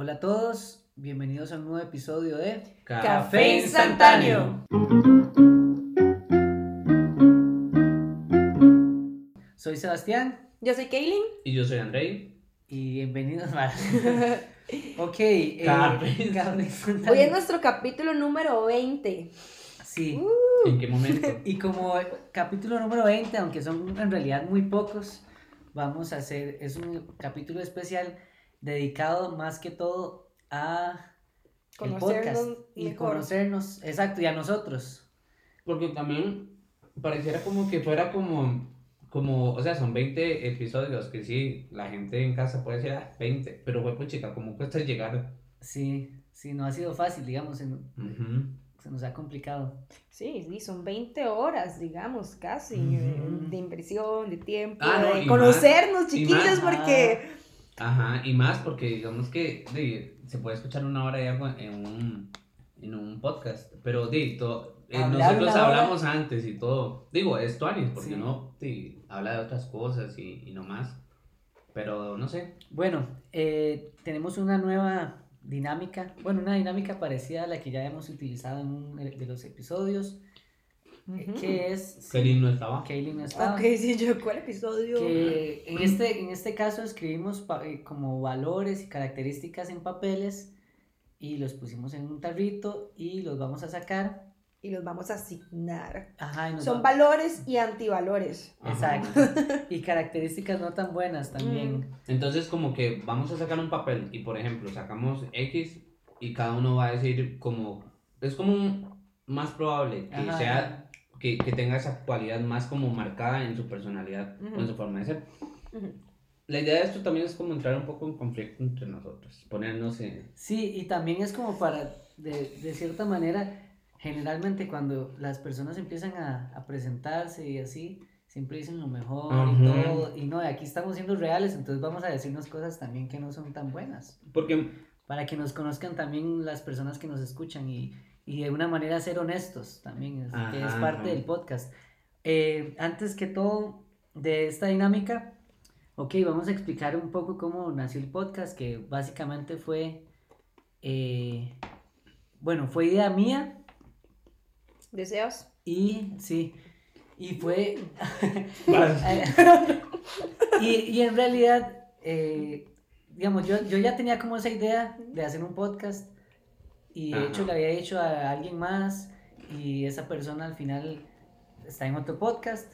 Hola a todos, bienvenidos a un nuevo episodio de Café instantáneo. Soy Sebastián Yo soy Kaylin. Y yo soy Andrei. y bienvenidos a... ok, eh, Café Café instantáneo. Hoy es nuestro capítulo número 20. Sí, ¿En qué momento? y como capítulo número 20, aunque son en realidad muy pocos, vamos a hacer, es un capítulo especial dedicado más que todo a el podcast Conocernos y mejor. conocernos, exacto, y a nosotros. Porque también pareciera como que fuera como, como, o sea, son 20 episodios que sí, la gente en casa puede decir, ah, 20, pero fue pues chica, como cuesta llegar. Sí, sí, no ha sido fácil, digamos, en- Ujú. se nos ha complicado. Sí, sí, son 20 horas, digamos, casi, Ujú. eh, de inversión, de tiempo, Ah, no, de conocernos, más, chiquillos, más. porque... Ajá, y más porque digamos que de, se puede escuchar una hora y algo en un, en un podcast, pero de, to- eh, nosotros una hora. hablamos antes y todo. Digo, es Tuanis, porque Sí. no de, habla de otras cosas y, y no más. Pero no sé. Bueno, eh, tenemos una nueva dinámica, bueno, una dinámica parecida a la que ya hemos utilizado en un de los episodios, que es... Qué lindo estaba. Kaylin no estaba. Ok, sí, yo, ¿cuál episodio? que en este, en este caso escribimos pa- eh, como valores y características en papeles y los pusimos en un tarrito y los vamos a sacar. Y los vamos a asignar. Ajá, y nos Son va- valores y antivalores. Ajá. Exacto. Y características no tan buenas también. Entonces como que vamos a sacar un papel y por ejemplo sacamos X y cada uno va a decir como, es como un- más probable que Ajá. sea, que, que tenga esa cualidad más como marcada en su personalidad o en su forma de ser. Ujú. La idea de esto también es como entrar un poco en conflicto entre nosotros, ponernos en... Sí, y también es como para, de, de cierta manera, generalmente cuando las personas empiezan a, a presentarse y así, siempre dicen lo mejor y todo, y no, aquí estamos siendo reales, entonces vamos a decirnos cosas también que no son tan buenas, Porque, para que nos conozcan también las personas que nos escuchan y, y de una manera ser honestos también, es- que es parte ajá. del podcast. Eh, antes que todo de esta dinámica, ok, vamos a explicar un poco cómo nació el podcast, que básicamente fue, eh, bueno, fue idea mía ¿Deseos? y sí, y fue, y, y en realidad, eh, digamos, yo, yo ya tenía como esa idea de hacer un podcast y de Ajá. hecho le había hecho a alguien más y esa persona al final está en otro podcast.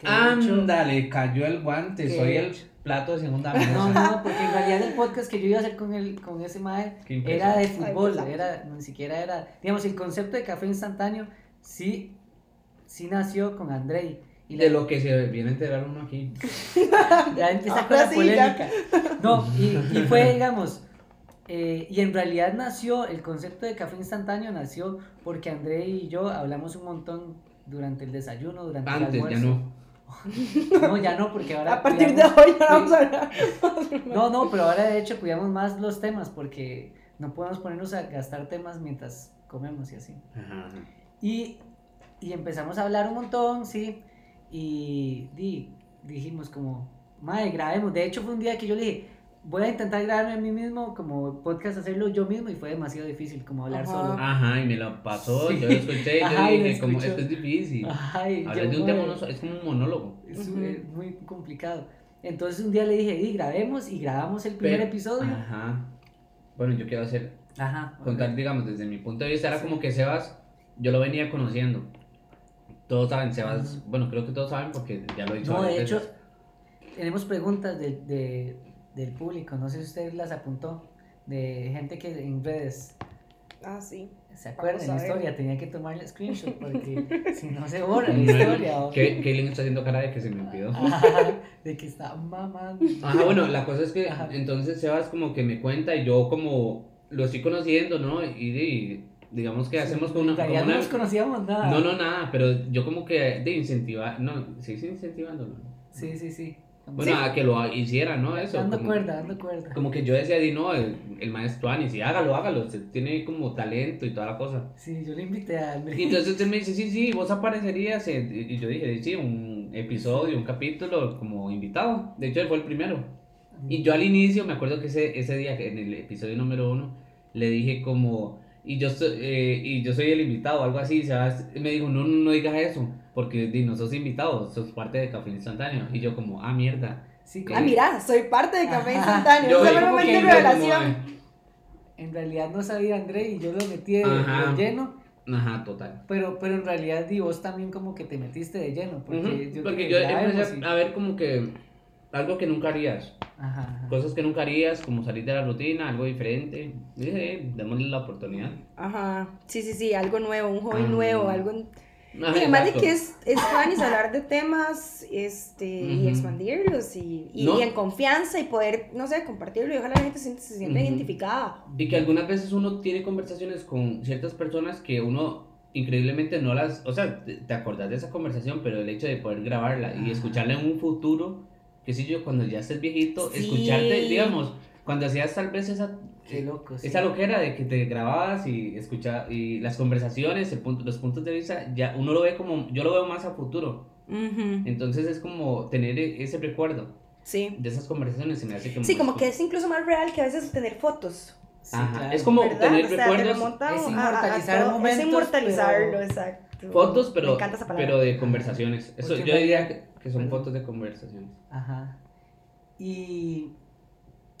de ándale, cayó el guante, que- soy el plato de segunda mesa. No, no, porque en realidad el podcast que yo iba a hacer con, el, con ese mae era de fútbol, Ay, era, ni siquiera era, digamos, el concepto de café instantáneo sí, sí nació con Andrei. Y De la- lo que se viene a enterar uno aquí. ya empieza con la sí, ya. polémica. No, y, y fue, digamos, eh, y en realidad nació, el concepto de café instantáneo nació porque André y yo hablamos un montón durante el desayuno, durante el Antes, ya almuerzo. no. No, ya no, porque ahora. A partir de cuidamos- hoy ya vamos a hablar. No, no, pero ahora de hecho cuidamos más los temas porque no podemos ponernos a gastar temas mientras comemos y así. Ajá, ajá. Y, y empezamos a hablar un montón, sí. Y di- dijimos como, madre, grabemos. De hecho fue un día que yo le dije, voy a intentar grabarme a mí mismo como podcast, hacerlo yo mismo. Y fue demasiado difícil como hablar Ajá. solo. Ajá, y me lo pasó, Sí. yo lo escuché y Ajá, y yo lo dije, como, esto es difícil. Ay, Hablar de un tema no- es como un monólogo. es, muy complicado. Entonces un día le dije, di, grabemos y grabamos el primer Pero- episodio. Ajá. Bueno, yo quiero hacer, Ajá. contar, digamos, desde mi punto de vista, era Sí. como que Sebas, yo lo venía conociendo. Todos saben, Sebas, bueno, creo que todos saben porque ya lo he dicho No, de hecho, tenemos preguntas de, de- del público, no sé si usted las apuntó, de gente que en redes Ah, sí. se acuerda de Vamos la historia, tenía que tomarle screenshot porque si no se borra la historia. Kaylin está haciendo cara de que se me olvidó. Ajá, de que está mamando. Ajá, bueno, la cosa es que Ajá. entonces Sebas como que me cuenta y yo como lo estoy conociendo, ¿no? Y, di- digamos que hacemos como una... Como no una- nos conocíamos nada. No, no, nada, pero yo como que de incentivar, no, sí, sí, incentivándolo. Sí, sí, sí. Bueno, sí, a que lo hiciera, ¿no? Eso. dando como, cuerda, dando cuerda. Como que yo decía, di, no, el, el maestro Anis, y hágalo, hágalo, usted tiene como talento y toda la cosa. Sí, yo le invité a André. Y entonces él me dice, sí, sí, vos aparecerías, en- y yo dije, sí, un episodio, un capítulo como invitado. De hecho, él fue el primero. Y yo al inicio, me acuerdo que ese, ese día, en el episodio número uno, le dije como, y yo, eh, y yo soy el invitado, algo así, ¿sabes? Y me dijo, no, no, no digas eso, porque di, no sos invitado, sos parte de Café Instantáneo. Y yo como, ah, mierda. Sí, Ah, mira, soy parte de Café. Instantáneo. Yo como yo como, revelación. En realidad no sabía André y yo lo metí de, de lleno, Ajá, total. pero, pero en realidad di vos también como que te metiste de lleno, porque Ujú, yo, Porque yo empecé y- a ver como que algo que nunca harías. Ajá, ajá. Cosas que nunca harías, como salir de la rutina, algo diferente. Y dije, eh, démosle la oportunidad. Ajá. Sí, sí, sí, algo nuevo, un hobby Ah. nuevo, algo. Y además de que es, es fan y hablar de temas este, y Ujú. expandirlos y, y, No. y en confianza y poder, no sé, compartirlo y ojalá la gente se, se sienta Ujú. identificada. Y que algunas veces uno tiene conversaciones con ciertas personas que uno increíblemente no las, o sea, te te acordás de esa conversación, pero el hecho de poder grabarla y Ajá. escucharla en un futuro, qué sé yo, cuando ya estés viejito, Sí. escucharte, digamos, cuando hacías tal vez esa, Qué loco, sí. esa loquera de que te grababas y escuchabas, y las conversaciones, el punto, los puntos de vista, ya uno lo ve como, yo lo veo más a futuro, entonces es como tener e- ese recuerdo Sí. de esas conversaciones, se me hace como... Sí, como que es incluso más real que a veces tener fotos. Sí, Ajá, claro. es como ¿Verdad? tener o sea, te recuerdos... Es a- a- a inmortalizar todo- momentos, Es inmortalizarlo, pero- exacto. Fotos, Me pero, encanta esa palabra. pero de conversaciones. Eso, yo diría que, que son Perdón. fotos de conversaciones. Ajá. Y,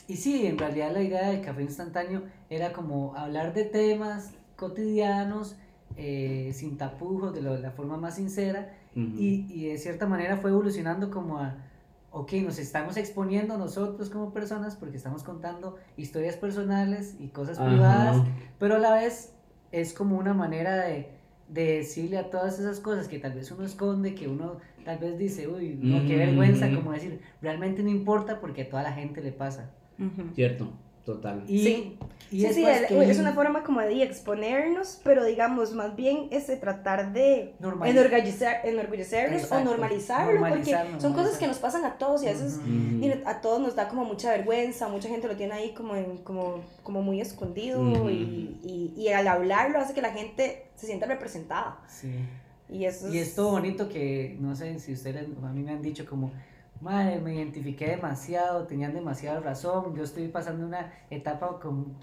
y sí, en realidad la idea del café instantáneo era como hablar de temas cotidianos, eh, sin tapujos, de lo- la forma más sincera, y, y de cierta manera fue evolucionando como a, ok, nos estamos exponiendo nosotros como personas porque estamos contando historias personales y cosas Ajá. privadas, pero a la vez es como una manera de, de decirle a todas esas cosas que tal vez uno esconde, que uno tal vez dice, uy, no, qué vergüenza, como decir, realmente no importa porque a toda la gente le pasa. Ujú. Cierto, total. Y, Sí. y sí, sí, es, que- es una forma como de exponernos, pero digamos, más bien es de tratar de Normal- enorgullecer, enorgullecernos Exacto. o normalizarlo, Normalizar, porque son cosas que nos pasan a todos y a veces Ujú. Ujú. mire, a todos nos da como mucha vergüenza, mucha gente lo tiene ahí como, en- como, como muy escondido Ujú. y, y, y al hablarlo hace que la gente se sienta representada. Sí. Y eso Y es todo bonito que, no sé si ustedes, a mí me han dicho como, madre, me identifiqué demasiado, tenían demasiada razón, yo estoy pasando una etapa con-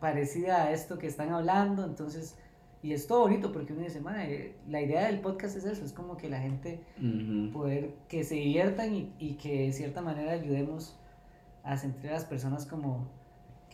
parecida a esto que están hablando, entonces, y es todo bonito porque uno dice, madre, la idea del podcast es eso, es como que la gente poder que se diviertan y, y que de cierta manera ayudemos a sentir a las personas como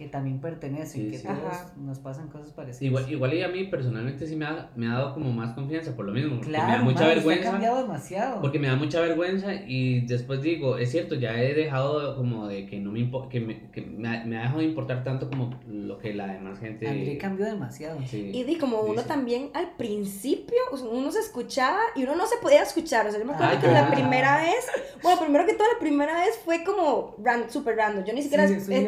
que también pertenecen, Sí, que sí. todos Ajá. nos pasan cosas parecidas. Igual, igual y a mí personalmente sí me ha, me ha dado como más confianza por lo mismo. Porque me da claro, mucha madre, usted ha vergüenza. cambiado demasiado. Porque me da mucha vergüenza y después digo, es cierto, ya he dejado como de que no me que me, que me, ha, me ha dejado de importar tanto como lo que la demás gente... André cambió demasiado. Sí. Y di como uno Dice. también al principio, uno se escuchaba y uno no se podía escuchar. O sea, yo me acuerdo Ay, que la primera vez, bueno, primero que todo, la primera vez fue como ran, super random. Yo ni siquiera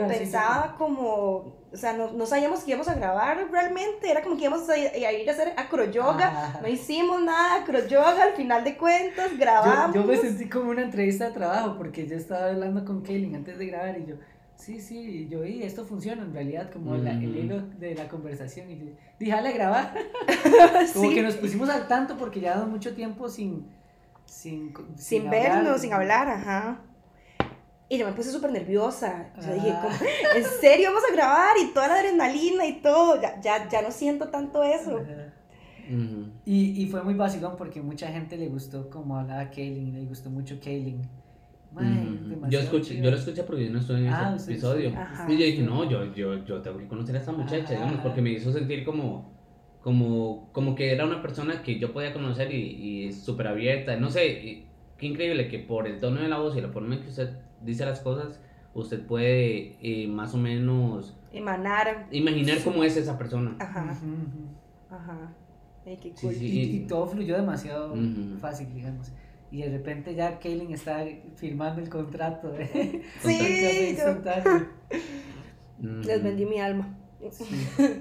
pensaba como, o sea, no, no sabíamos que íbamos a grabar realmente. Era como que íbamos a ir a, ir a hacer acroyoga. Ajá. No hicimos nada, acroyoga, al final de cuentas, grabamos. yo me sentí como una entrevista de trabajo porque yo estaba hablando con Kaylin antes de grabar y yo, sí, sí, y yo, y esto funciona en realidad como la- el hilo de la conversación y yo, dije, "Jale a grabar. Como Sí. que nos pusimos al tanto porque ya mucho tiempo sin... Sin, sin vernos, sin hablar, ajá. Y yo me puse súper nerviosa. Yo dije, Ah. ¿cómo? ¿en serio vamos a grabar? Y toda la adrenalina y todo. Ya, ya, ya no siento tanto eso. Ajá. Ujú. Y, y fue muy vacilón porque mucha gente le gustó como hablaba Kaylin, le gustó mucho Kaylin. Yo, escuché, yo lo escuché porque yo no estoy en Ah, ese episodio. Ajá. Y yo dije, no, yo, yo, yo tengo que conocer a esta muchacha, digamos, porque me hizo sentir como, como, como que era una persona que yo podía conocer y, y súper abierta. No sé, y qué increíble que por el tono de la voz y la forma en que usted dice las cosas, usted puede eh, más o menos Emanar. imaginar cómo es esa persona. Ajá, ajá. Ay, qué Sí, cool. sí. Y, y todo fluyó demasiado Ujú. fácil, digamos. Y de repente ya Kaylin está firmando el contrato de Sí. Mm. Les vendí mi alma.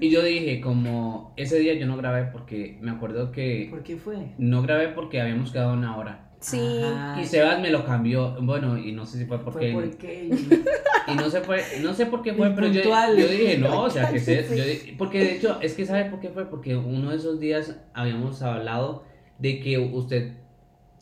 Y yo dije, como ese día yo no grabé porque me acuerdo que ¿Por qué fue? no grabé porque habíamos quedado una hora. Sí. Ajá. Y Sebas me lo cambió, bueno, y no sé si fue porque... Fue por Kaylin. Y no sé, fue, no sé por qué fue, pero yo, yo dije, no, o sea, que se, yo di- porque de hecho, es que ¿sabe por qué fue? Porque uno de esos días habíamos hablado de que usted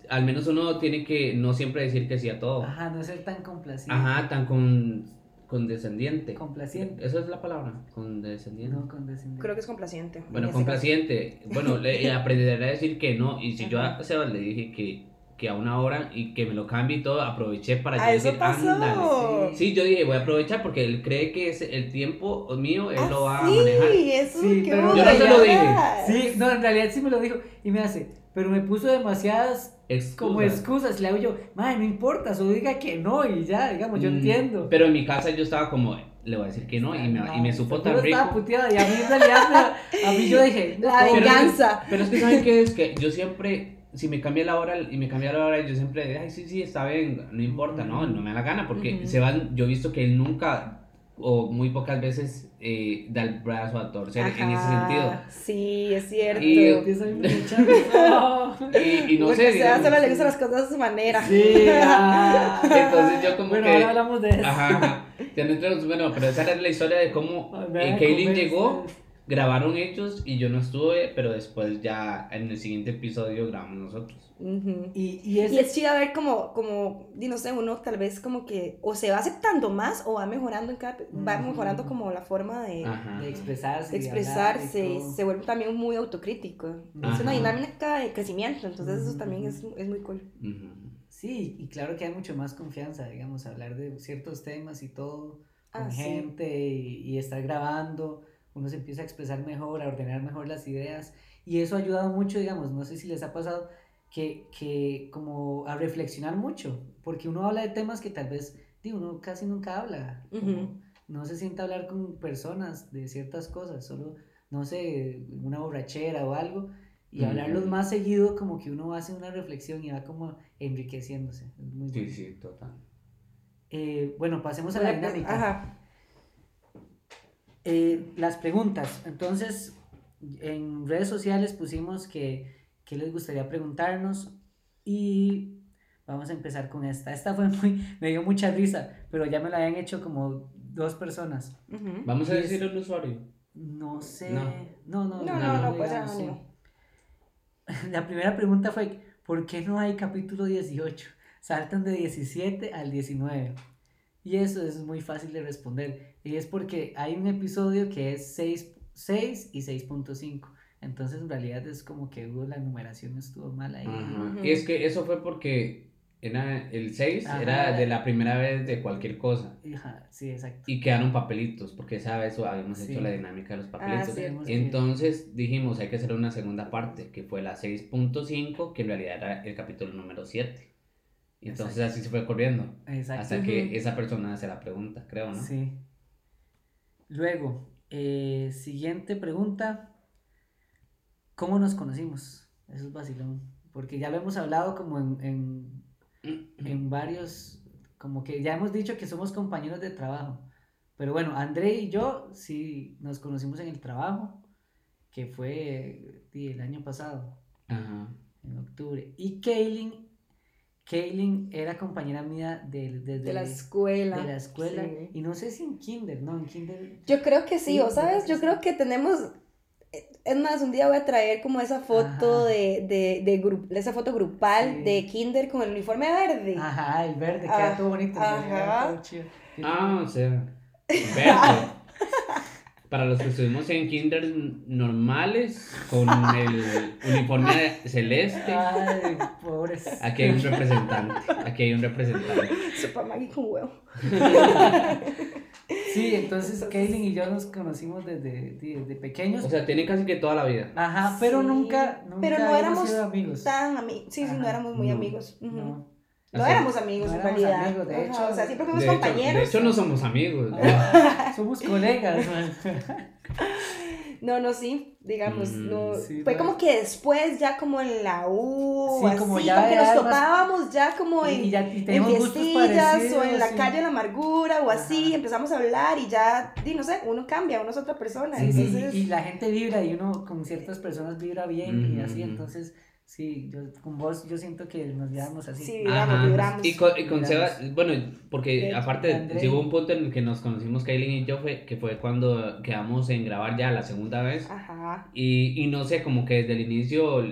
al menos uno tiene que no siempre decir que sí a todo. Ajá, no ser tan complaciente. Ajá, tan con, condescendiente. Complaciente. Eso es la palabra, condescendiente. No, condescendiente. Creo que es complaciente. Bueno, complaciente. Bueno, le aprenderé a decir que no. Y si yo a Sebas le dije que, que a una hora y que me lo cambie y todo, aproveché para Ah, yo eso decir, pasó. ándale. Sí, yo dije, voy a aprovechar porque él cree que es el tiempo mío, él Ah, lo va a sí, manejar. eso, Sí, qué pero yo no se lo dije. Sí, no, en realidad sí me lo dijo. Y me hace, pero me puso demasiadas como Excusas. Le hago yo, madre, no importa, solo diga que no y ya, digamos, yo Mm, entiendo. Pero en mi casa yo estaba como, le voy a decir que no, y me, y me supo tan Seguro estaba rico. puteada, y a mí en realidad, me- a mí yo dije, La Pero venganza. Pero es que, ¿saben qué es? Que yo siempre, si me cambia la hora y me cambia la hora, yo siempre, ay, sí, sí, está bien, no importa, no, no me da la gana, porque Ujú. se van, yo he visto que él nunca, o muy pocas veces, eh, da el brazo a torcer en ese Ajá, sentido. Sí, es cierto. Y- no. Y, y no Porque sé, se digamos, le gustan las cosas de su manera. Sí, ah. Entonces yo como bueno, que- ahora hablamos de eso. Ajá, ajá. Bueno, pero esa era la historia de cómo eh, Kaylin llegó, ustedes. Grabaron ellos y yo no estuve, pero después ya en el siguiente episodio grabamos nosotros. Y, y es, Y es chido ver como, como, no sé, uno tal vez como que o se va aceptando más o va mejorando en cada, va mejorando como la forma de, expresarse. de expresarse, y se vuelve también muy autocrítico. Es una dinámica de crecimiento, entonces eso también es, es muy cool. Sí, y claro que hay mucho más confianza, digamos, hablar de ciertos temas y todo con Ah, sí. gente y, y estar grabando, uno se empieza a expresar mejor, a ordenar mejor las ideas y eso ha ayudado mucho, digamos, no sé si les ha pasado que, que como a reflexionar mucho, porque uno habla de temas que tal vez, digo, uno casi nunca habla, como Ujú. no se sienta a hablar con personas de ciertas cosas, solo, no sé, una borrachera o algo. Y hablarlos más seguido, como que uno hace una reflexión y va como enriqueciéndose. Es muy Sí, bueno. sí, total. Eh, bueno, pasemos a la Bueno, pues, dinámica. Ajá. Eh, las preguntas. Entonces, en redes sociales pusimos que, que les gustaría preguntarnos y vamos a empezar con esta. Esta fue muy, me dio mucha risa, pero ya me la habían hecho como dos personas. Vamos a Y es- decir el usuario. No sé. No. No, no, No, no, no, pues, anónimo. sí. La primera pregunta fue, ¿por qué no hay capítulo 18? Saltan de 17 al 19. Y eso es muy fácil de responder. Y es porque hay un episodio que es 6, 6 y 6.5. Entonces en realidad es como que hubo la numeración estuvo mal ahí. Ajá. Y es que eso fue porque era el 6 Ajá. era de la primera vez de cualquier cosa. Ajá, sí, exacto. Y quedaron papelitos, porque esa vez habíamos Sí. hecho la dinámica de los Ah, papelitos. sí. Entonces dijimos, hay que hacer una segunda parte, que fue la 6.5, que en realidad era el capítulo número 7. Y entonces Exacto. así se fue corriendo, Exacto. hasta que esa persona hace la pregunta, creo, ¿no? Sí. Luego, eh, siguiente pregunta. ¿Cómo nos conocimos? Eso es vacilón. Porque ya lo hemos hablado como en, en, en varios, como que ya hemos dicho que somos compañeros de trabajo. Pero bueno, André y yo sí nos conocimos en el trabajo, que fue el año pasado, Ajá. en octubre. Y Kaylin, Kaylin era compañera mía de, desde De la escuela. de la escuela. Sí. Y no sé si en kinder, no, en kinder. Yo creo que sí, Sí, o sabes, yo creo que tenemos, es más, un día voy a traer como esa foto Ajá. de, de, de, gru- esa foto grupal Sí. de Kinder con el uniforme verde. Ajá, el verde, queda Ah, todo bonito. ajá. todo chido. Ah, o sea, verde. Para los que estuvimos en kinder normales, con el uniforme celeste, Ay, pobres. aquí hay un representante, aquí hay un representante. Super Maggie con huevo. Sí, entonces Kaylin y yo nos conocimos desde, desde pequeños. O sea, tiene casi que toda la vida. Ajá, pero Sí, nunca, nunca pero no éramos sido amigos. Tan amigos. Sí, sí, no éramos muy no, amigos. No, No. Éramos amigos no en éramos realidad. amigos, de Ajá, hecho. o sea, siempre fuimos De hecho, compañeros. de hecho, no somos amigos. Somos colegas. man. No, no, sí, digamos, Mm, no. sí, fue no. como que después, ya como en la U, Sí, así, como que nos topábamos ya como Y- en, y ya- y en teníamos gustos fiestillas o en la sí. calle de la amargura o así, Ajá. empezamos a hablar y ya, di, no sé, uno cambia, uno es otra persona. Entonces, y la gente vibra y uno con ciertas personas vibra bien y así, entonces, sí, yo con vos yo siento que nos llevamos así. Sí. vibramos, Ajá. vibramos. Y con, y con. Seba, bueno, porque aparte, hubo un punto en el que nos conocimos Kaylin y yo, fue, que fue cuando quedamos en grabar ya la segunda vez. Ajá. Y, y no sé, como que desde el inicio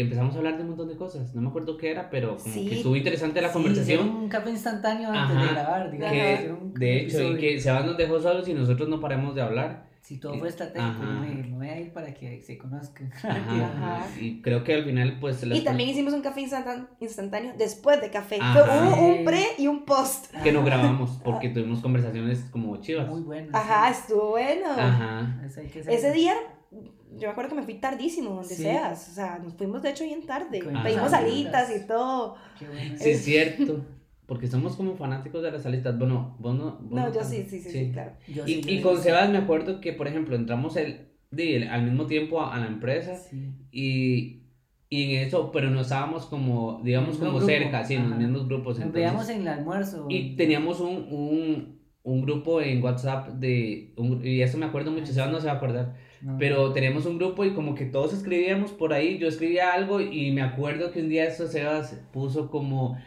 empezamos a hablar de un montón de cosas. No me acuerdo qué era, pero como Sí. que estuvo interesante la Sí, conversación. un café instantáneo antes de Ajá, grabar, digamos. que, de hecho, y que Sebas nos dejó solos y nosotros no paramos de hablar. Si todo fue estratégico, me, me voy a ir para que se conozcan. Ajá, Ajá. Y creo que al final, pues. las Y también hicimos un café instan- instantáneo después de café. Ajá. Fue- hubo un pre y un post. Que no grabamos porque tuvimos conversaciones como chivas. Muy bueno. Ajá, sí. estuvo bueno. Ajá. Ese día, yo me acuerdo que me fui tardísimo, donde Sí. seas. O sea, nos fuimos de hecho bien tarde. Con Pedimos salitas. alitas y todo. Qué bueno. Sí, es cierto. Porque somos como fanáticos de las salitas. Bueno, vos no. vos No, yo tanto. sí, sí, sí, sí, claro. Yo Y, sí, yo y con Sebas me acuerdo que, por ejemplo, entramos el, di, el- al mismo tiempo a, a la empresa Sí. y, y en eso, pero no estábamos como, digamos, como grupo, cerca, sí, en los mismos grupos. Nos entonces- veíamos en el almuerzo. Y teníamos un, un, un grupo en WhatsApp de, un- y eso me acuerdo mucho, Sebas no se va a acordar, No. pero teníamos un grupo y como que todos escribíamos por ahí, yo escribía algo y me acuerdo que un día eso Sebas puso como,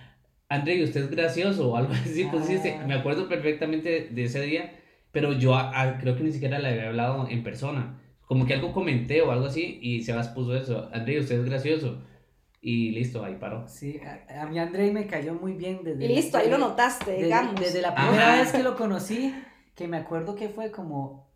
André, usted es gracioso o algo así, pusiste, Ah. me acuerdo perfectamente de, ese día, pero yo a- a- creo que ni siquiera le había hablado en persona, como que algo comenté o algo así y Sebas puso eso, André, usted es gracioso y listo, ahí paró. Sí, a, a mí Andrei me cayó muy bien desde... Y listo, ahí lo notaste, desde, digamos. desde la primera Ajá. vez que lo conocí, que me acuerdo que fue como...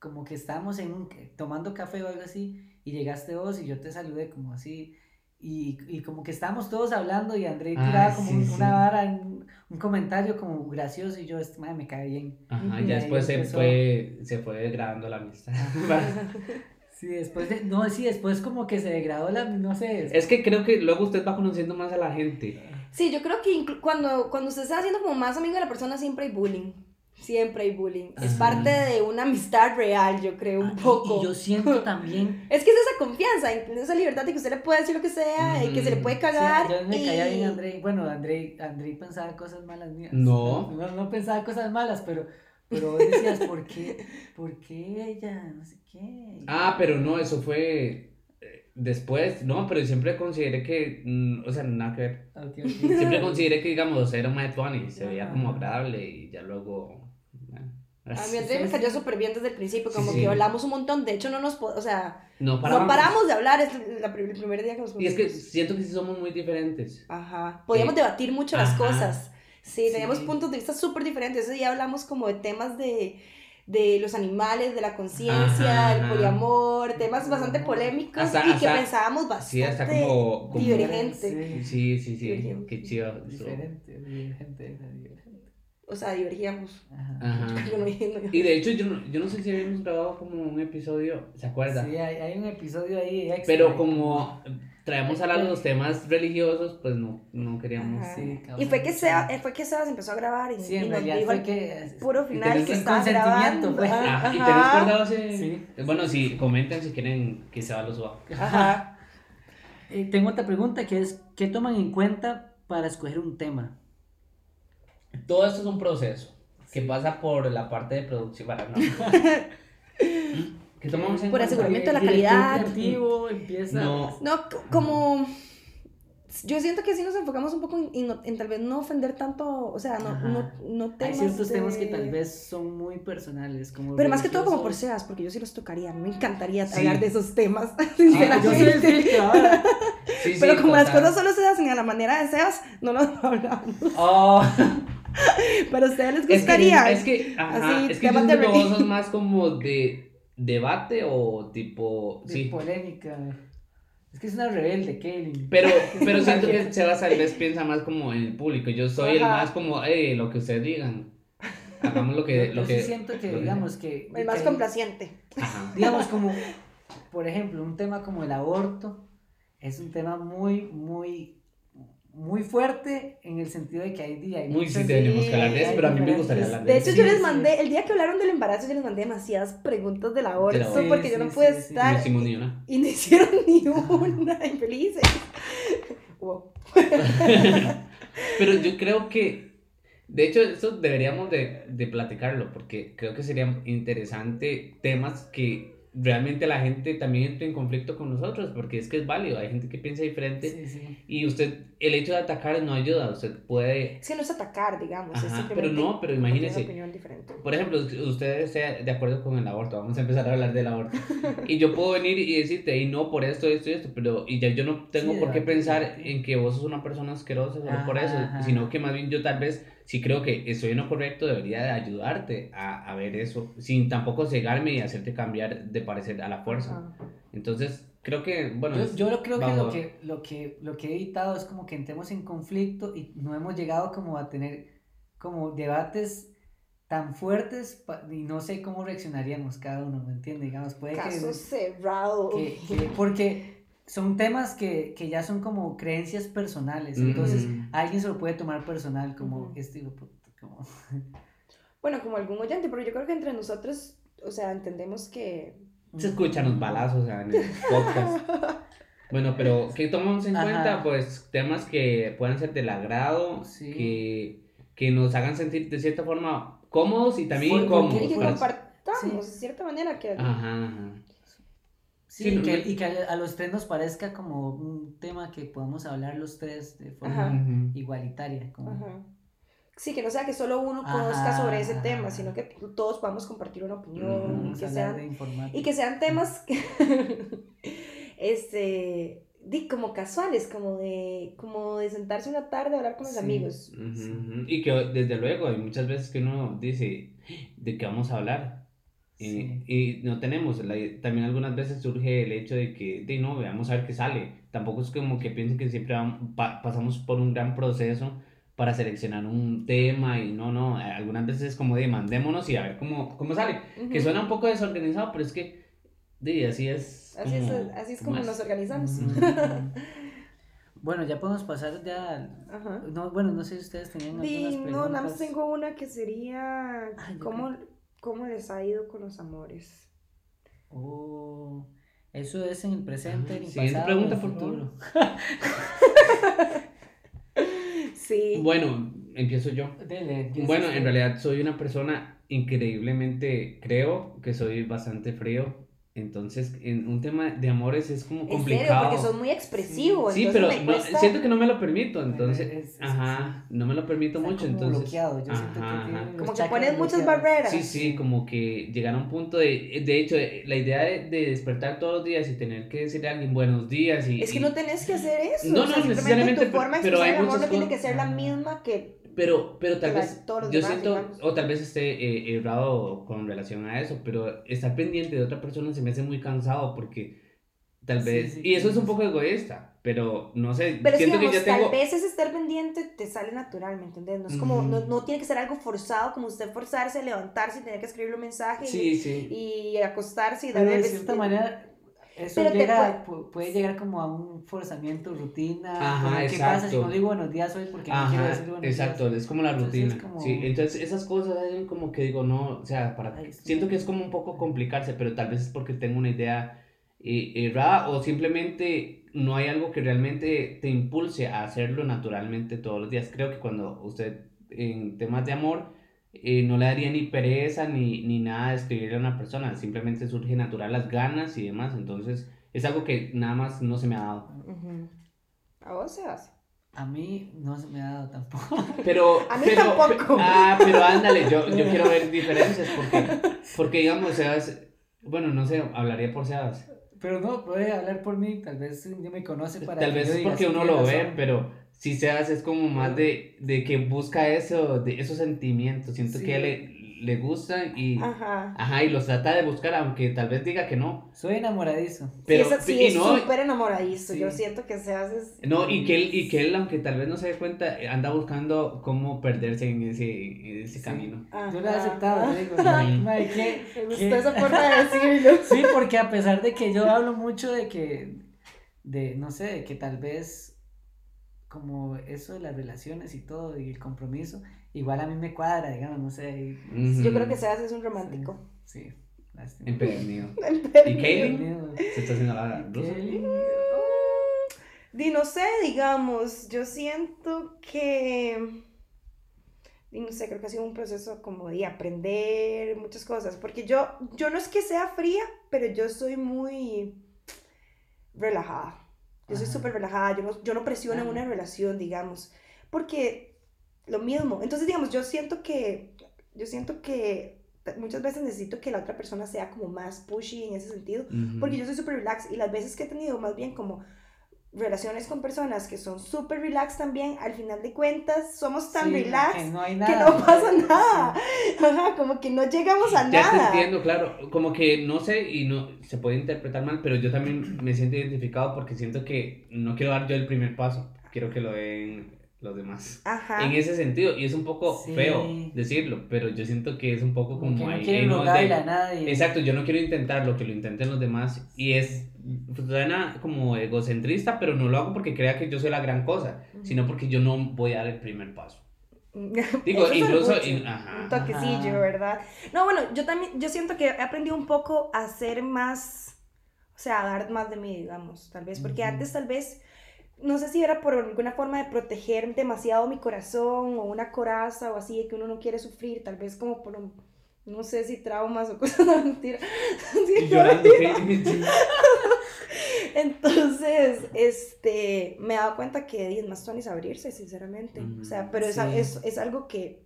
Como que estábamos en un, tomando café o algo así, y llegaste vos y yo te saludé como así, y, y como que estábamos todos hablando y Andrei Ah, tiraba como sí, un- sí. una vara, un, un comentario como gracioso y yo, este madre me cae bien. Ajá, ya Y ahí después se empezó. fue, se fue grabando la amistad. Sí, después de, no, sí, después como que se degradó la, no sé. es que creo que luego usted va conociendo más a la gente. Sí, yo creo que inclu- cuando, cuando usted está haciendo como más amigo de la persona, siempre hay bullying. Siempre hay bullying. Es Ajá. parte de una amistad real, yo creo, un Ah, poco. Y, yo siento también... Es que es esa confianza, esa libertad de que usted le puede decir lo que sea y que se le puede Sí, cagar. yo me y... caía bien Andrei. Bueno, Andrei, Andrei pensaba cosas malas mías. No. no. no pensaba cosas malas, pero, pero vos decías, ¿por qué? ¿Por qué ella? No sé qué. Ah, pero no, eso fue eh, después. No, pero siempre consideré que, mm, o sea, nada que ver. Siempre consideré que, digamos, era más y se veía como agradable y ya luego. A mí Sí, me sí, cayó sí. súper bien desde el principio, Sí, como sí. que hablamos un montón. De hecho, no nos, o sea, no paramos de hablar, es la el primer día que nos Y es que conocimos. siento que sí somos muy diferentes. Ajá, podíamos Eh, debatir mucho las cosas. Sí, Sí. teníamos puntos de vista súper diferentes. Ese día hablamos como de temas de, de los animales, de la conciencia, el poliamor, temas bastante polémicos Hasta- y que pensábamos Sí, bastante hasta como. como- divergente. Sí. Sí, sí, sí. Divergente. Qué chido. Diferente, divergente, divergente. O sea, divergíamos. Ajá. Ajá. Yo no- yo no- Y de hecho, yo no, yo no sé si habíamos grabado como un episodio, ¿se acuerda? Sí, hay, hay un episodio ahí extra. Pero como traemos a la- los temas religiosos, pues no, no queríamos. Ajá. Sí, y fue que, Seba, eh, fue que Sebas empezó a grabar y, Sí, y en nos dijo que... puro final que estaba consentimiento, grabando. pues. Ah, ¿Y tenés Ajá. guardado ese? Sí. Bueno, sí, comenten si quieren que se va lo suba. Ajá. Eh, tengo otra pregunta que es, ¿qué toman en cuenta para escoger un tema? Todo esto es un proceso que pasa por la parte de producción. Para, no. ¿Qué tomamos en Por aseguramiento de la calidad. creativo empieza... No, como... Yo siento que sí nos enfocamos un poco en, en no- en tal vez no ofender tanto, o sea, no, no, no Hay temas ciertos de- temas que tal vez son muy personales, como Pero más que todo como por. Sebas, porque yo sí los tocaría, me encantaría Sí. hablar de esos temas, Ah, yo soy el sinceramente. ahora. sí, sí, Pero como las cosas solo se hacen a la manera de Sebas, no nos hablamos. Oh, Pero a ustedes les es que, gustaría. es que, ajá, Así, es que yo de siento que más como de debate o tipo, De sí. polémica. Es que es una rebelde, Kaylin. Pero, pero siento que Sebas tal vez piensa más como en el público. Yo soy el más como, eh, lo que ustedes digan. Hagamos lo que. yo, lo yo que sí siento que, digamos, que... El más que- complaciente. Ajá. Digamos, como, por ejemplo, un tema como el aborto es un tema muy, muy, muy fuerte en el sentido de que hay días. Muy sí tenemos que hablar de eso, pero a mí me gustaría hablar de De eso. hecho, yo Sí, les sí. mandé, el día que hablaron del embarazo, yo les mandé demasiadas preguntas del aborto, aborto. porque Sí, yo no sí, pude sí, sí. No estar. hicimos ni una. Y no hicieron ni una, infelices. Wow. Pero yo creo que, de hecho, esto deberíamos de, de platicarlo, porque creo que serían interesantes temas que realmente la gente también entra en conflicto con nosotros, porque es que es válido, hay gente que piensa diferente Sí, sí. y usted, el hecho de atacar no ayuda, usted puede, Es que no es atacar, digamos. es Ajá, simplemente pero no, pero imagínese. Una opinión diferente. por ejemplo, usted esté de acuerdo con el aborto, vamos a empezar a hablar del aborto, y yo puedo venir y decirte, y no por esto, esto y esto, pero y ya yo no tengo Sí, por qué pensar en que vos sos una persona asquerosa solo por eso, sino que más bien yo tal vez, si creo que estoy en lo correcto, debería de ayudarte a, a ver eso, sin tampoco cegarme y hacerte cambiar de parecer a la fuerza. Ajá. Entonces, creo que, bueno, Yo, yo lo creo que lo, que lo que lo que he evitado es como que entremos en conflicto y no hemos llegado como a tener como debates tan fuertes y no sé cómo reaccionaríamos cada uno, ¿me entiendes? Digamos, puede que, Caso cerrado. que- que- porque son temas que, que ya son como creencias personales, entonces Mm. alguien se lo puede tomar personal como este puta, como Bueno, como algún oyente, pero yo creo que entre nosotros, o sea, entendemos que. Se escuchan los balazos o sea, en el podcast. Bueno, pero ¿qué tomamos en Ajá. cuenta? Pues temas que puedan ser del agrado, Sí. que, que nos hagan sentir de cierta forma cómodos y también incómodos. Y que Bueno, compartamos, sí. de cierta manera, que. Ajá, ajá. Sí, Sí, y no- que, y que a a los tres nos parezca como un tema que podamos hablar los tres de forma Ajá. Igualitaria. Como... Ajá. Sí, que no sea que solo uno conozca Ajá, sobre ese ajá. tema, sino que todos podamos compartir una opinión y, que sean, de y que sean temas que, este, di, como casuales, como de, como de sentarse una tarde a hablar con los Sí. amigos. Ujú. Y que desde luego hay muchas veces que uno dice de qué vamos a hablar. Y, Sí. y no tenemos, la- también algunas veces surge el hecho de que, de no, veamos a ver qué sale. Tampoco es como que piensen que siempre vam- pa- pasamos por un gran proceso para seleccionar un tema y no, no, eh, algunas veces es como de mandémonos y a ver cómo, cómo sale. Que suena un poco desorganizado, pero es que, de, así es. Así es, como- así es como nos organizamos. Bueno, ya podemos pasar ya. Ajá. No, bueno, no sé si ustedes tenían algunas preguntas. no, nada más tengo una que sería, Ay, yo ¿cómo, ¿cómo les ha ido con los amores? Oh, eso es en el presente, en el Siguiente pasado, pregunta, en el futuro. Sí. Bueno, empiezo yo. Dele, Bueno, en realidad soy una persona increíblemente, creo que soy bastante frío. Entonces, en un tema de amores es como En serio, complicado. porque son muy expresivos. Sí, entonces pero me no- siento que no me lo permito, entonces, Es- es- ajá, no me lo permito Está mucho, como entonces, bloqueado, yo siento que ajá, ajá. Como que pones muchas barreras. Sí, sí, como que llegar a un punto de, de hecho, la idea de, de despertar todos los días y tener que decirle a alguien buenos días y... Es que y- no tenés que hacer eso. No, o sea, no, necesariamente, tu forma de pero- hay el amor no tiene que ser la Ajá. misma que. Pero, pero tal vez, todos los yo demás, siento, o tal vez esté eh, errado con relación a eso, pero estar pendiente de otra persona se me hace muy cansado porque tal vez, sí, y eso es un poco egoísta, pero no sé, Pero es que, siento que, digamos, ya tengo... tal vez ese estar pendiente te sale natural, ¿me entiendes? No es como, no, no tiene que ser algo forzado, como usted forzarse, levantarse y tener que escribirle un mensaje y- Sí, sí. y, acostarse y Pero darle de cierta manera, eso Pero llega, pu- puede... llegar como a un forzamiento, rutina. Ajá, ¿Qué pasa si exacto. no digo buenos días hoy porque no quiero decir buenos exacto, días? es como la Entonces, rutina. es como- Sí, entonces esas cosas como que digo, no, o sea, para siento que es como un poco complicarse, pero tal vez es porque tengo una idea eh, errada o simplemente no hay algo que realmente te impulse a hacerlo naturalmente todos los días. Creo que cuando usted en temas de amor eh, no le daría ni pereza ni, ni nada de escribirle a una persona, simplemente surge natural las ganas y demás, entonces es algo que nada más no se me ha dado. A vos se hace. A mí no se me ha dado tampoco. Pero, A mí pero, tampoco. ah, pero ándale, yo, yo quiero ver diferencias porque, porque digamos, Sebas, bueno, no sé, hablaría por Sebas. Pero no, puede hablar por mí, tal vez ya me conoce para Tal que vez yo es diga, porque uno lo ve, razón. pero si Sebas es como más de, de que busca eso, de esos sentimientos, siento Sí. que le, le gustan y, Ajá. ajá, y los trata de buscar, aunque tal vez diga que no. Soy enamoradizo. Pero, sí, es, sí, y es no, súper enamoradizo. Sí. Yo siento que se hace. no, y que él, y que él, aunque tal vez no se dé cuenta, anda buscando cómo perderse en ese, en ese Sí. camino. Yo lo he aceptado, Ajá. yo digo, "Mae, mae, ¿qué- Me gustó qué?". esa forma de decirlo. Sí, porque a pesar de que yo hablo mucho de que, de, no sé, de que tal vez como eso de las relaciones y todo y el compromiso, igual a mí me cuadra, digamos, no sé. y- Yo creo que se hace es un romántico. Sí, lástima. Empedernido. ¿Y ¿Y Kaylin? Se está haciendo la rusa. Qué- Di, no sé, digamos, yo siento que y no sé, creo que ha sido un proceso como de aprender muchas cosas, porque yo, yo no es que sea fría, pero yo soy muy relajada. Yo soy súper relajada, yo no, yo no presiono en una relación, digamos, porque lo mismo. Entonces, digamos, yo siento que, yo siento que muchas veces necesito que la otra persona sea como más pushy en ese sentido, porque yo soy súper relax y las veces que he tenido más bien como relaciones con personas que son súper relax también, al final de cuentas somos tan Sí, relax que no hay que nada. no pasa nada. Ajá, como que no llegamos a Ya te nada. entiendo, claro. Como que no sé y no se puede interpretar mal, pero yo también me siento identificado porque siento que no quiero dar yo el primer paso, quiero que lo den los demás. Ajá. En ese sentido, y es un poco Sí. feo decirlo, pero yo siento que es un poco Como como, que no ahí, eh, no, rogarle de- a nadie. Exacto, yo no quiero intentar lo que lo intenten los demás y es suena como egocentrista, pero no lo hago porque crea que yo soy la gran cosa, sino porque yo no voy a dar el primer paso. Digo, incluso mucho. in- ajá. un toquecillo, Ajá. ¿verdad? No, bueno, yo también, yo siento que he aprendido un poco a ser más, o sea, a dar más de mí, digamos, tal vez, porque Ujú. antes tal vez, no sé si era por alguna forma de proteger demasiado mi corazón o una coraza o así, que uno no quiere sufrir, tal vez como por un, no sé si traumas o cosas de mentira. Sí, Y llorando, ¿qué? Entonces, este, me he dado cuenta que es más es abrirse, sinceramente. O sea, Ujú, pero es, sí. es, es algo que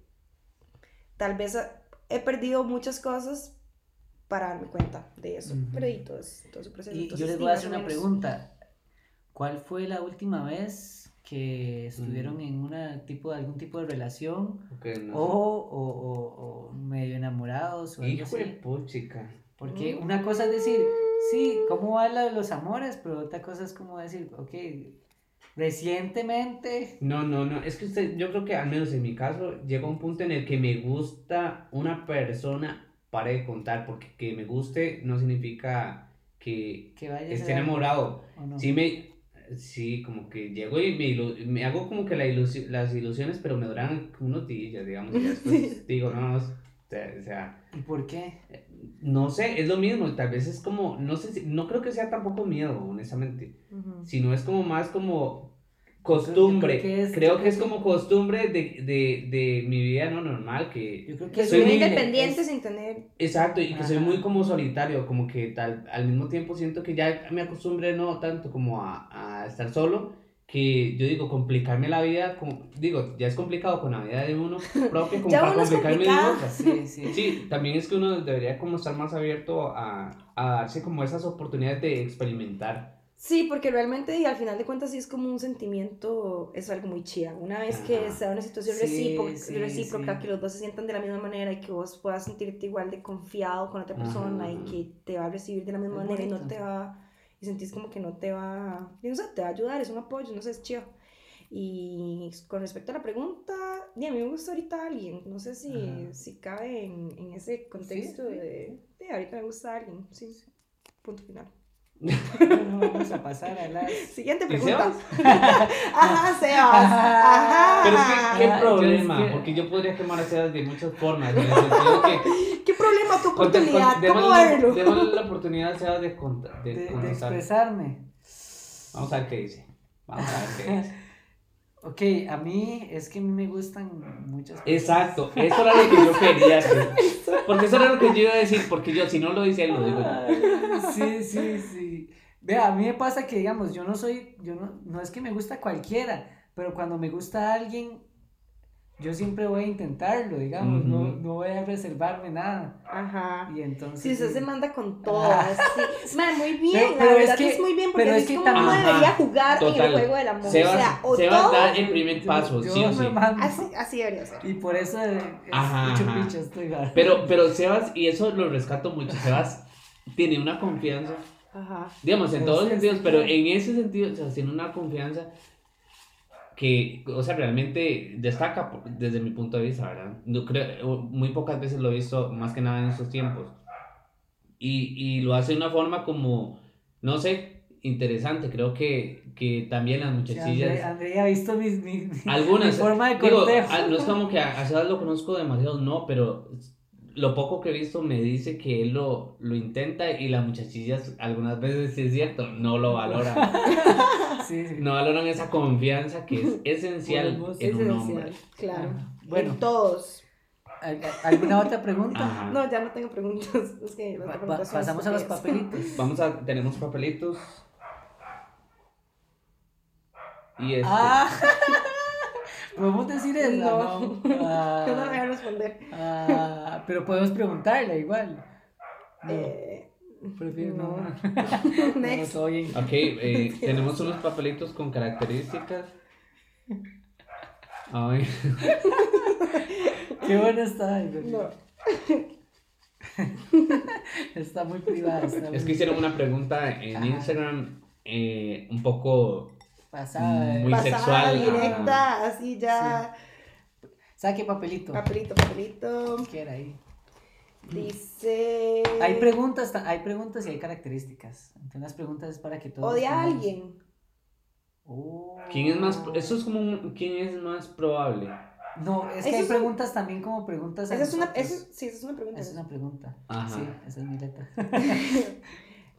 tal vez he perdido muchas cosas para darme cuenta de eso. Pero y todo, es- todo su proceso. Y yo les voy a hacer una menos. pregunta. ¿Cuál fue la última vez que estuvieron Mm. en una tipo, algún tipo de relación Ok, no o, o, o- o medio enamorados o Hijo de puchica. Porque Mm. una cosa es decir, sí, ¿cómo van la- los amores? Pero otra cosa es como decir, ok, recientemente, No, no, no, es que usted, yo creo que al menos en mi caso llega un punto en el que me gusta una persona, pare de contar, porque que me guste no significa que que vaya a esté enamorado. ¿o no? Sí me, sí, como que llego y me, me hago como que la ilusi- las ilusiones, pero me duran unos días, digamos, y después digo, no, no, o sea, ¿Y por qué? no sé, es lo mismo, tal vez es como, no sé, si- no creo que sea tampoco miedo, honestamente, Ujú. sino es como más como creo costumbre, que es- creo que es creo como costumbre de, de, de mi vida no normal, que... Yo creo que Que soy muy- independiente es- sin tener. Exacto, y que soy Ajá. muy como solitario, como que tal, al mismo tiempo siento que ya me acostumbré no tanto como a, a estar solo, que yo digo, complicarme la vida, como, digo, ya es complicado con la vida de uno propio, como para complicarme otra. Sí, sí. Sí, también es que uno debería como estar más abierto a, a darse como esas oportunidades de experimentar. Sí, porque realmente y al final de cuentas sí es como un sentimiento, es algo muy chida. Una vez que Ajá. se da una situación Sí, recíproca, sí, recíproca sí. que los dos se sientan de la misma manera y que vos puedas sentirte igual de confiado con otra persona Ajá. y que te va a recibir de la misma Es manera y no te va, y sentís como que no te va, no sé, te va a ayudar, es un apoyo, no sé, es chido. Y con respecto a la pregunta, y a mí me gusta ahorita alguien, no sé si, si cabe en, en ese contexto de, de ahorita me gusta alguien, sí, punto final. Bueno, vamos a pasar a las... Siguiente ¿Y pregunta. Sebas? Ajá, Sebas. Ajá. Pero es que, ¿qué Ah, yo problema? es que- Porque yo podría quemar a Sebas de muchas formas, en el sentido que... ¿Qué problema? ¿Qué Conte- con- oportunidad? ¿Cómo démosle- verlo? démosle la oportunidad a Sebas de, contar, de, de, de expresarme. Vamos a ver qué dice. Vamos a ver qué dice. Ok, a mí es que a mí me gustan muchas cosas. Exacto, eso era lo que yo quería hacer. Porque eso era lo que yo iba a decir, porque yo si no lo dice él, lo digo yo. Sí, sí, sí. Vea, a mí me pasa que, digamos, yo no soy, yo no, no es que me gusta cualquiera, pero cuando me gusta alguien, yo siempre voy a intentarlo, digamos, no, Ujú. no voy a reservarme nada. Ajá. Y entonces... Sí, usted sí. se manda con todo. Ah. sí. Man, muy bien, Pero- pero la es verdad que- es, muy bien porque pero es es que como uno debería jugar en total. el juego del amor. Sebas, o sea, o Sebas todo. da el primer paso, yo sí o sí. mando. Así, así debería ser. Y por eso es Ajá, mucho ajá. picho estoy ¿verdad? Pero, pero Sebas, y eso lo rescato mucho, Sebas tiene una confianza, Ajá. digamos, en Pero todos los sentidos, sí, pero en ese sentido, o sea, tiene una confianza que, o sea, realmente destaca desde mi punto de vista, ¿verdad? No creo, muy pocas veces lo he visto, más que nada en estos tiempos. Y, y lo hace de una forma como, no sé, interesante. Creo que, que también las Sí, muchachillas... André, André ha visto mis, mi, mi- Algunas. mi forma de digo, cortejo. a- no es como que a, a Sebas lo conozco demasiado, no, pero lo poco que he visto me dice que él lo, lo intenta y las muchachillas algunas veces, sí es cierto, no lo valoran. Sí, sí. No valoran esa confianza que es esencial Por en un Esencial, hombre. claro. Bueno. En todos. ¿al- ¿Alguna otra pregunta? Ajá. No, ya no tengo preguntas. Es que las Pa- pa- preguntas son pasamos a los papelitos. Vamos a, tenemos papelitos. Y este. Ah, ¿podemos decir eso? No. No. Yo no Ah, voy a responder. ah, pero podemos preguntarle igual. No, Eh, prefiero no. no. No, Next. bien. Ok, eh, tenemos unos papelitos con características. Ay, Qué bueno está. No. Está muy privada. Está es muy que hicieron una pregunta en Ajá. Instagram eh, un poco. Pasada. muy Pasada, sexual, directa, así ya. Saque papelito. Papelito, papelito. ¿Qué era ahí? Dice. Hay preguntas, ta- hay preguntas y hay características. Entonces las preguntas es para que todos. Odia a tengamos- alguien. Oh. ¿Quién es más? Eso es como un- ¿Quién es más probable? No, es que Eso hay es un- preguntas también como preguntas. Esa es una, sí, esa es una pregunta. Esa es una pregunta. Ajá. Sí, esa es mi letra.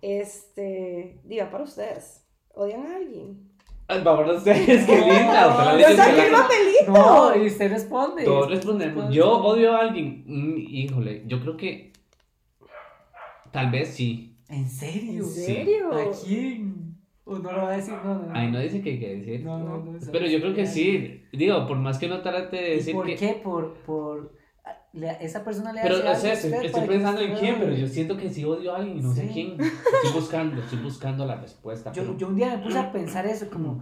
Este, diga para ustedes. ¿Odian a alguien? A ustedes, qué linda. ojalá Yo les Yo saqué el papelito. No, y usted responde. Todos respondemos. Yo odio a alguien. Mm, híjole, yo creo que. Tal vez sí. ¿En serio? ¿En Sí. serio? ¿A quién? ¿O no lo va a decir? No, no. Ay, no dice que hay que decir. No, no, no, Pero no yo creo que sí. Digo, por más que no trate de ¿Y decir por que. qué? Por, por... le- esa persona le Pero, hace o algo sea, a estoy, estoy pensando en quién, pero yo siento que sí odio a alguien y no sé Sí. quién. Estoy buscando, estoy buscando la respuesta. Yo, pero- yo un día me puse a pensar eso, como...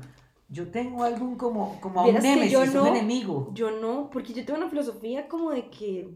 Yo tengo algún como, como a un némesis, yo un no- enemigo. Yo no, porque yo tengo una filosofía como de que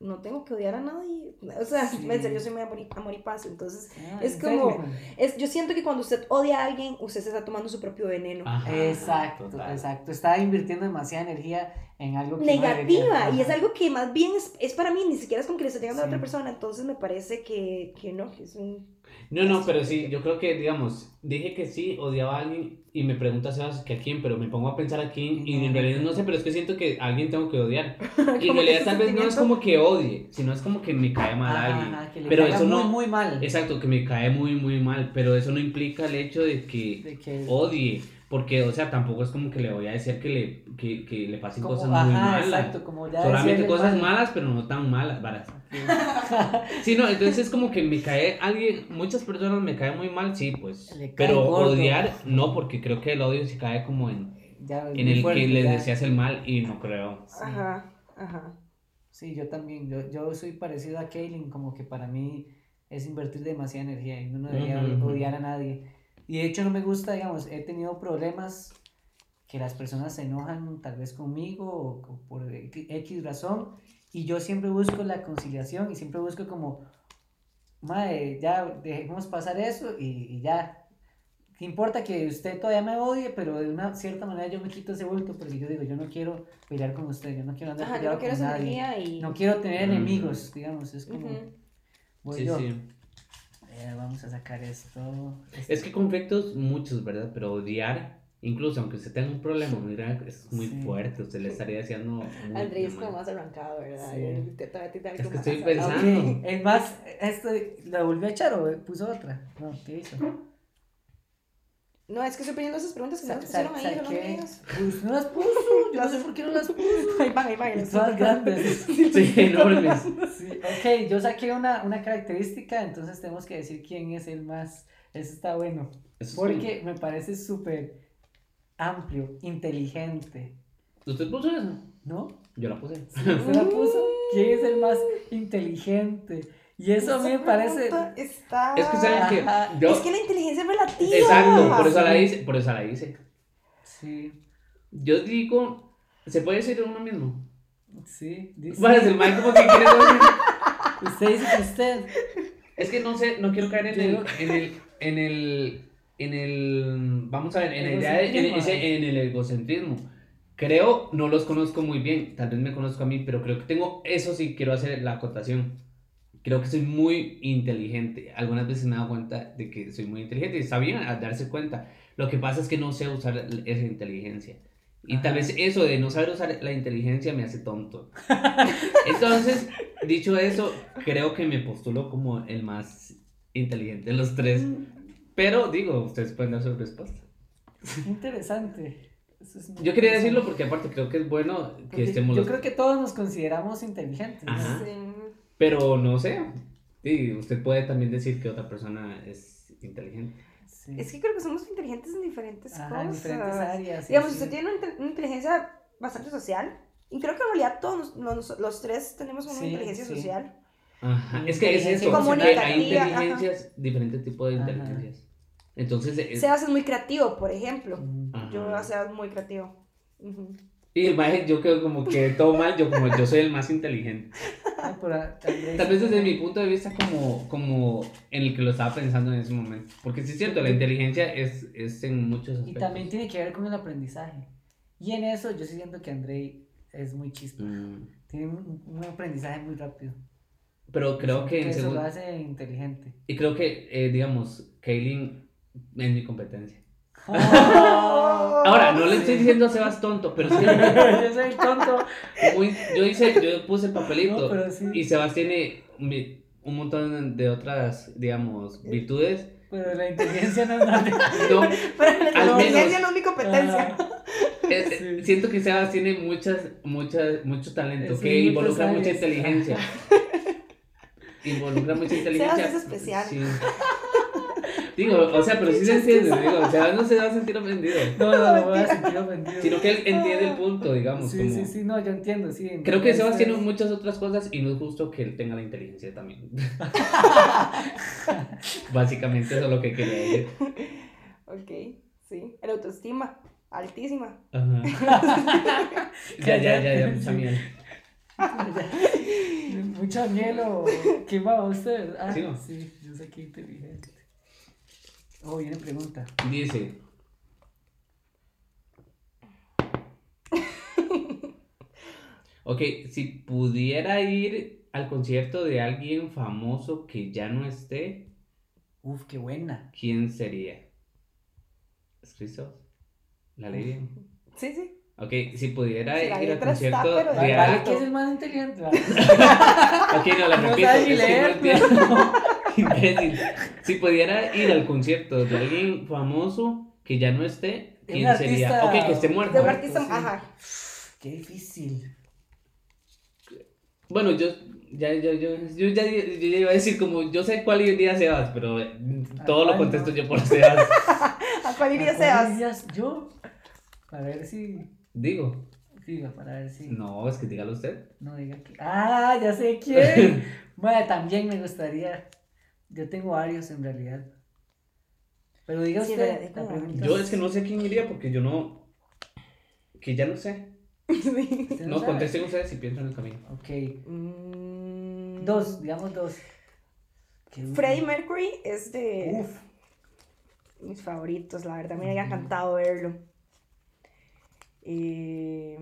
no tengo que odiar a nadie. O sea, Sí. en serio, yo soy muy amor y, amor y paz. Entonces, Ah, es ¿en como- serio? es, yo siento que cuando usted odia a alguien, usted se está tomando su propio veneno. Ajá, Exacto, total. exacto. Estaba invirtiendo demasiada energía en algo que no Negativa, y es algo que más bien es, es para mí, ni siquiera es como que le está llegando a Sí. otra persona, entonces me parece que, que no, que es un... No, no, pero sí, yo creo que, digamos, dije que sí, odiaba a alguien y me preguntas que a quién, pero me pongo a pensar a quién y en realidad no sé, pero es que siento que a alguien tengo que odiar. Y en realidad tal vez no es como que odie, sino es como que me cae mal a alguien. ajá, que le Pero caiga eso muy, no, muy mal. exacto, que me cae muy, muy mal, pero eso no implica el hecho de que De que... odie, porque, o sea, tampoco es como que le voy a decir que le, que, que le pasen como- cosas ajá, muy malas. exacto, como ya Solamente cosas mal. malas, pero no tan malas, varas. Sí, no, entonces es como que me cae alguien, muchas personas me caen muy mal, sí, pues. Le cae Pero gordo. odiar, no, porque creo que el odio sí cae como en, Ya en el fuerte, que le ya. deseas el mal y no creo. Sí. Ajá, ajá. Sí, yo también. Yo, yo soy parecido a Kaylin, como que para mí es invertir demasiada energía y uno no debería odiar a nadie. Y de hecho no me gusta, digamos, he tenido problemas que las personas se enojan tal vez conmigo o, o por X razón y yo siempre busco la conciliación y siempre busco como, madre, ya dejemos pasar eso y, y ya. ¿Qué importa que usted todavía me odie, pero de una cierta manera yo me quito ese bulto porque yo digo, yo no quiero pelear con usted, yo no quiero andar Ajá, peleado no quiero con nadie. y... No quiero tener Mm. enemigos, digamos, es como... Ujú. voy Sí, yo. sí. Eh, vamos a sacar esto. esto. Es que conflictos muchos, ¿verdad? Pero odiar, incluso aunque usted tenga un problema muy grave, es muy Sí. fuerte, usted le estaría haciendo Andrés como más arrancado, ¿verdad? Sí. Te- te- te- te- Es que más estoy pensando. Ok, Es más, esto, ¿la volvió a echar o puso otra? No, ¿qué hizo? No, es que estoy poniendo esas preguntas que no pusieron ahí, saqué- mías. Pues no las puso, yo no sé por qué no las puso. Ahí van, ahí van. Todas grandes. Sí, enormes. Sí, ok, yo saqué una, una característica, entonces tenemos que decir quién es el más. Eso está bueno. Eso es Porque me parece súper amplio, inteligente. ¿Usted puso eso? ¿No? Yo la puse. ¿Usted la puso? ¿Quién es el más inteligente? Y eso a mí me parece. Está... Es que saben que yo... Es que la inteligencia es relativa. Exacto, por eso la Sí. hice, por eso la hice. Sí, Yo digo, ¿se puede decir uno mismo? sí. dice- Bueno, el Mike como que quiere decir- Usted dice que usted. Es que no sé, no quiero caer en Yo el, en el, en el, en el, vamos a ver, en de, en, ese- en el egocentrismo. Creo, no los conozco muy bien, tal vez me conozco a mí, pero creo que tengo, eso sí quiero hacer la acotación. Creo que soy muy inteligente. Algunas veces me he dado cuenta de que soy muy inteligente y está bien a darse cuenta. Lo que pasa es que no sé usar esa inteligencia. Y tal vez eso de no saber usar la inteligencia me hace tonto. Entonces, dicho eso, creo que me postulo como el más inteligente de los tres. Pero digo, ustedes pueden dar su respuesta. Interesante. Eso es muy Yo quería decirlo porque aparte creo que es bueno que Porque estemos Yo los- creo que todos nos consideramos inteligentes. Sí. Pero no sé. Sí, usted puede también decir que otra persona es inteligente. Sí. Es que creo que somos inteligentes en diferentes Ajá, cosas. en diferentes áreas. sí, Digamos, sí. usted tiene una, una inteligencia bastante social. Y creo que en realidad todos los, los- tres tenemos una Sí, inteligencia sí. social. Ajá. Es que es eso. hay ajá. inteligencias, diferentes tipos de Ajá. inteligencias. Entonces, es- Sebas es muy creativo, por ejemplo. Ajá. Yo a Sebas muy creativo. Ujú. Y el maje, yo creo como que todo mal, yo como yo soy el más inteligente. Ah, tal vez, desde mi punto de vista como, como en el que lo estaba pensando en ese momento. Porque sí es cierto, la inteligencia es, es en muchos Y aspectos. también tiene que ver con el aprendizaje. Y en eso yo sí siento que Andrei es muy chispa. Mm, Tiene un, un aprendizaje muy rápido. Pero creo que eso lo hace inteligente. Y creo que, eh, digamos, Kaylin es mi competencia. Ahora, Ahora, no le estoy diciendo a Sebas tonto, pero sí. yo soy tonto. muy- yo hice, yo puse el papelito. No, pero sí. Y Sebas tiene un montón de otras, digamos, virtudes. Pero la inteligencia no es nada. No, Pero la inteligencia menos. no es mi competencia. Eh, Sí. eh, siento que Sebas tiene muchas, muchas, mucho talento, que muy involucra mucha inteligencia. Involucra mucha inteligencia. Sebas es especial. Sí. Digo, o sea, pero sí se entiende, digo, Sebas no se va a sentir ofendido. No, no, no voy a sentir ofendido. Sino que él entiende el punto, digamos. Sí, como- sí, sí, no, yo entiendo, sí. en Creo que Sebas tiene muchas otras cosas y no es justo que él tenga la inteligencia también. Básicamente eso es lo que quería decir. Ok, sí. El autoestima, altísima. Ajá. ya, ya, ya, ya, mucha miel. Mucha miel o. ¿Quién va usted? Ah, Sí, ¿no? sí, yo sé que inteligente. Oh, viene pregunta. Dice. Ok, si pudiera ir al concierto de alguien famoso que ya no esté, Uf, qué buena. ¿quién sería? ¿Es Cristo? ¿La ley? Sí, sí. Ok, si pudiera ir al está, concierto pero de que es el más inteligente. Ok, no la No repito. es que no leer. Imbécil. Si pudiera ir al concierto de alguien famoso que ya no esté, ¿quién un sería? artista- Ok, que esté muerto. De un Muerto, artista, sí. ajá. Qué difícil. Bueno, yo ya, yo, yo, yo ya, yo ya iba a decir como, yo sé cuál iría Sebas, pero mm, todo lo contesto no? yo por Sebas. ¿A cuál iría ¿A cuál Sebas? yo? Para ver si. Digo, Diga, para ver si. no, es que dígalo usted. No diga que. ¡Ah! Ya sé quién. bueno, también me gustaría. Yo tengo varios en realidad. Pero diga Sí, usted. la pregunta. Yo es que no sé quién iría porque yo no, que ya no sé. Sí. ¿Usted No, sabe? contesten ustedes si piensan en el camino. Ok. Mm, Dos, digamos dos. Freddie Mercury es de Uf. mis favoritos, la verdad. Me había encantado verlo. Eh,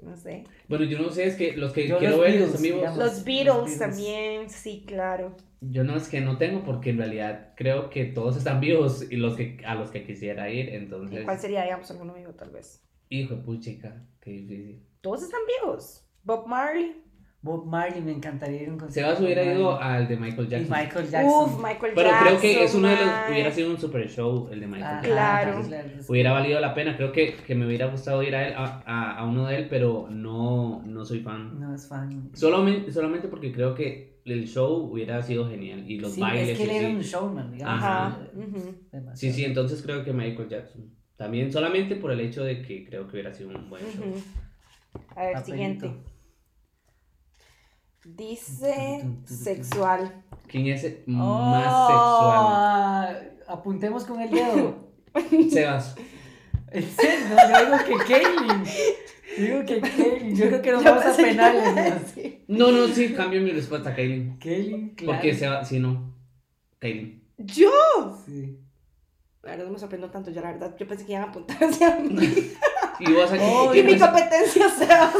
No sé. Bueno, yo no sé, es que los que Yo quiero los ver Beatles, los amigos. digamos. Los los Beatles también, sí, claro. Yo no es que no tengo porque en realidad creo que todos están vivos y los que a los que quisiera ir, ¿Y entonces. ¿Cuál sería, digamos, alguno amigo, tal vez? Hijo de puchica, qué difícil. Todos están vivos. Bob Marley. Bob Marley, me encantaría ir a un concierto. Sebas hubiera ido al de Michael Y Jackson. Michael Jackson. Uf, Michael Pero Jackson. creo que es uno de los. mae. Hubiera sido un super show el de Michael Ajá, Jackson. Claro. sí. Hubiera valido la pena. Creo que, que me hubiera gustado ir a, él, a, a, a uno de él, pero no, no soy fan. No es fan. Solamente, solamente porque creo que el show hubiera sido genial. Y los sí, bailes. es que él y era sí. un showman, digamos. Ajá. Sí, sí, entonces creo que Michael Jackson. También solamente por el hecho de que creo que hubiera sido un buen show. A ver, Papelito. siguiente. Dice sexual. ¿Quién es el Oh, más Apuntemos con el dedo. sexual? Sebas. No, yo digo que Kaylin. Digo que Kaylin. Yo creo que nos vamos a que penales. ¿no? No, sí, cambio mi respuesta, Kaylin. Kaylin, claro. Porque Sebas, sí, no. Kaylin. ¿Yo? Sí. La verdad no me sorprendió tanto yo, la verdad. Yo pensé que iban a apuntar hacia mí. Y vos aquí. Oh, y ¿quién mi es? competencia sea.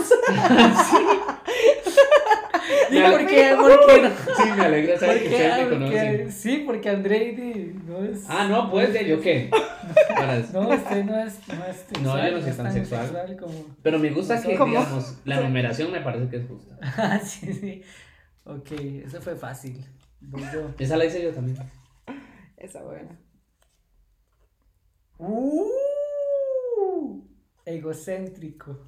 ¿Y por qué? ¿Por qué no? Sí, me alegra saber que Porque, ustedes me conocen. sí, porque Andrei no es. Ah, no, pues, ya, ¿yo qué? No, usted no es, no es sexual. No, yo no soy tan sexual. como. Pero me gusta que, ¿Cómo? digamos, la numeración me parece que es justa. Ah, sí, sí. Ok, eso fue fácil. Yo. Esa la hice yo también. Esa buena. Uh, egocéntrico.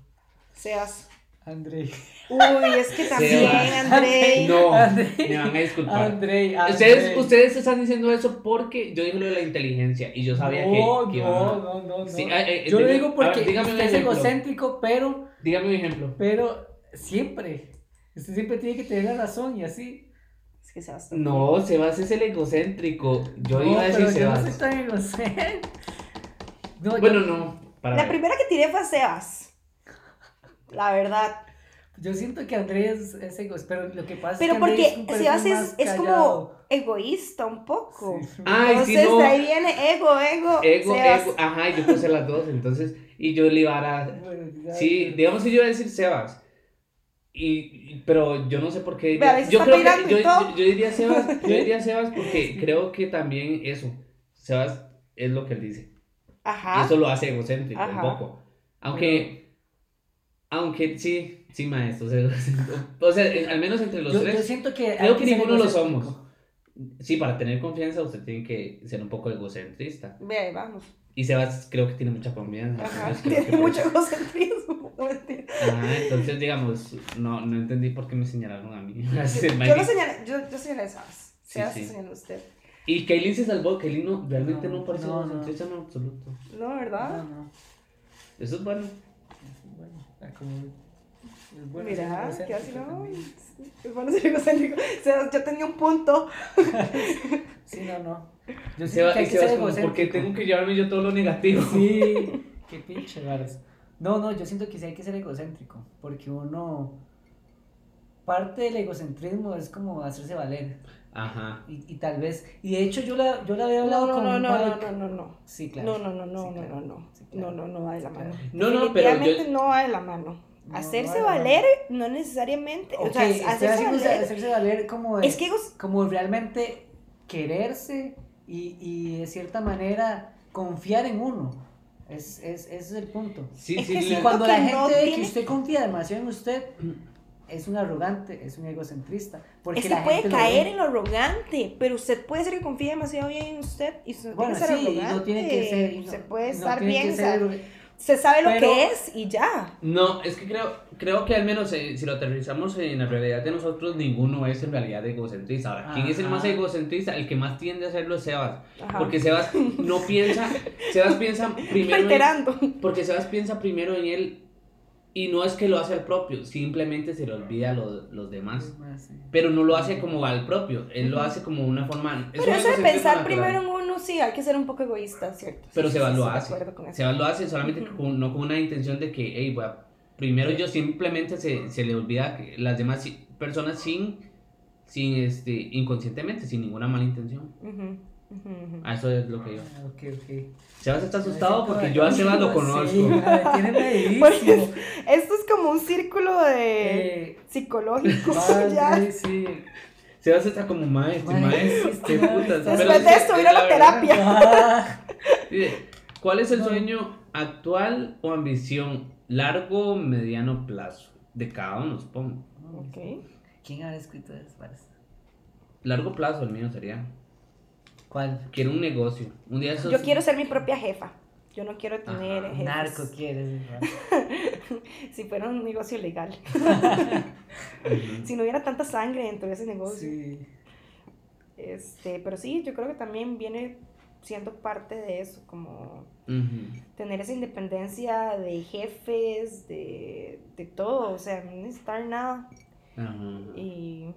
Seas. André. Uy, es que también, Sebas. Andrei. No, André. me van a disculpar. André, Ustedes, ustedes están diciendo eso porque yo dije lo de la inteligencia y yo sabía no, que, que no, no, no, no. Sí, ah, eh, Yo lo digo ver, porque dígame un usted es egocéntrico, pero, Dígame un ejemplo. pero siempre. Usted siempre tiene que tener la razón y así. Es que Sebas. No, Sebas es el egocéntrico. Yo no, iba a decir pero yo no Sebas. soy tan egocéntrico. No, yo- Bueno, no. Para La ver. primera que tiré fue a Sebas. La verdad. Yo siento que Andrés es egocéntrico, pero lo que pasa Pero es que Andrés porque un Sebas perfil es, como egoísta un poco. Sí. Ay, sí, Entonces no. de ahí viene ego, ego. Ego, Sebas. ego. Ajá, y yo puse las dos. Entonces, y yo le iba a dar. Bueno, Sí, digamos que yo iba a decir Sebas. Y, y- pero yo no sé por qué. Diría- yo creo que y yo, yo- yo diría Sebas, yo diría Sebas porque creo que también eso. Sebas es lo que él dice. Y Ajá. eso lo hace egocéntrico un Ajá. poco. Aunque, aunque sí, sí, maestro. es egocéntrico. O sea, eh, al menos entre los yo, yo tres. siento que. Creo que ninguno lo somos. Sí, para tener confianza usted tiene que ser un poco egocentrista. Ve ahí, vamos. Y Sebas creo que tiene mucha confianza. Ajá. Tiene mucho egocentrismo. No. Ajá, entonces digamos, no, no entendí por qué me señalaron a mí. Yo lo señalé, yo, yo señalé a Sebas. Sí, Sebas sí. se señaló a usted. Y Kaylin se salvó, Kaylin no, realmente no, No, parece no, no. egocentrista en absoluto. No, ¿verdad? No, no. Eso es bueno. Ah, como- es bueno Mira, ser que así no. Es bueno ser egocéntrico. O sea, yo tenía un punto. Sí, no, no. Yo siento Sebas, que que ser como, ¿por qué egocéntrico. tengo que llevarme yo todo lo negativo? Sí, qué pinche varas. No, no, yo siento que sí hay que ser egocéntrico, porque uno, parte del egocentrismo es como hacerse valer, Ajá. y, y tal vez, y de hecho yo la, yo la había No, hablado no, con no, no, no, no, no, no. Sí, claro. No, no, no, no, Sí, no, claro. no, no. Sí, claro. No, no, no va de la mano. No, no, pero yo... no va de la mano. No, Hacerse no valer no necesariamente. Ok, o sea, hacerse valer. hacerse valer como de- Es que como realmente quererse y, y de cierta manera confiar en uno. Es, es, ese es el punto. Sí, Es sí, que siento cuando la gente no ve que usted confía demasiado en usted, es un arrogante, es un egocentrista. Porque Es que la puede gente caer en lo arrogante, pero usted puede ser que confíe demasiado bien en usted y usted Bueno, tiene que ser sí, arrogante. no tiene que ser. no- se puede no estar tiene bien, ser- se sabe lo pero- que es y ya. No, es que creo, creo que al menos eh, si lo aterrizamos en la realidad de nosotros, ninguno es en realidad egocentrista. Ahora, ¿quién es el más egocentrista? El que más tiende a hacerlo es Sebas. Ajá. Porque Sebas no piensa, Sebas piensa primero en, porque Sebas piensa primero en él y no es que lo hace al propio, simplemente se le olvida a los, los demás. Pero no lo hace como al propio, él lo hace como una forma... es Pero eso de pensar primero en uno, sí, hay que ser un poco egoísta, ¿cierto? Pero Sí, Sebas sí, lo sí, hace. Sebas lo hace solamente con- no con una intención de que, hey, a- primero yo simplemente se, se le olvida que las demás personas sin, sin este, inconscientemente, sin ninguna mala intención. Ujú, ujú. A eso es lo que yo. Ah, ok, ok. Sebas está asustado porque yo a Sebas lo conozco. Pues, Esto es como un círculo de Eh, psicológico, madre, ya. sí. Sebas está como maestro, maestro, qué putas. Después de esto, ir a la terapia. Ah, ¿Cuál es el No. sueño actual o ambición largo o mediano plazo? De cada uno, supongo. Ok. ¿Quién habrá escrito eso? Largo plazo el mío sería. ¿Cuál? Quiero un negocio. Un día Yo quiero ser mi propia jefa. Yo no quiero tener Ajá. jefes. Narco quieres. Si fuera un negocio legal. Si no hubiera tanta sangre dentro de ese negocio. Sí. Este, pero sí, yo creo que también viene siendo parte de eso, como tener esa independencia de jefes, de, de todo, o sea, no necesitar nada. Ajá. Y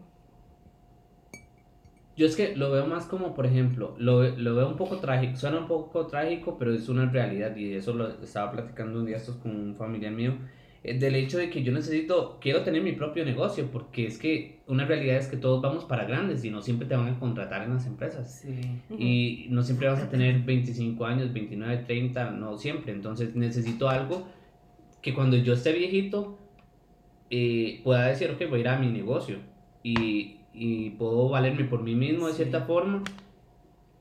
Yo es que lo veo más como, por ejemplo, lo, ve- lo veo un poco trágico, suena un poco trágico, pero es una realidad y eso lo estaba platicando un día estos con un familiar mío, eh, del hecho de que yo necesito, quiero tener mi propio negocio, porque es que una realidad es que todos vamos para grandes y no siempre te van a contratar en las empresas. Sí. Y no siempre vas a tener 25 años, 29, 30, no siempre. Entonces necesito algo que cuando yo esté viejito eh, pueda decir, ok, voy a ir a mi negocio y, y puedo valerme por mí mismo de Sí. cierta forma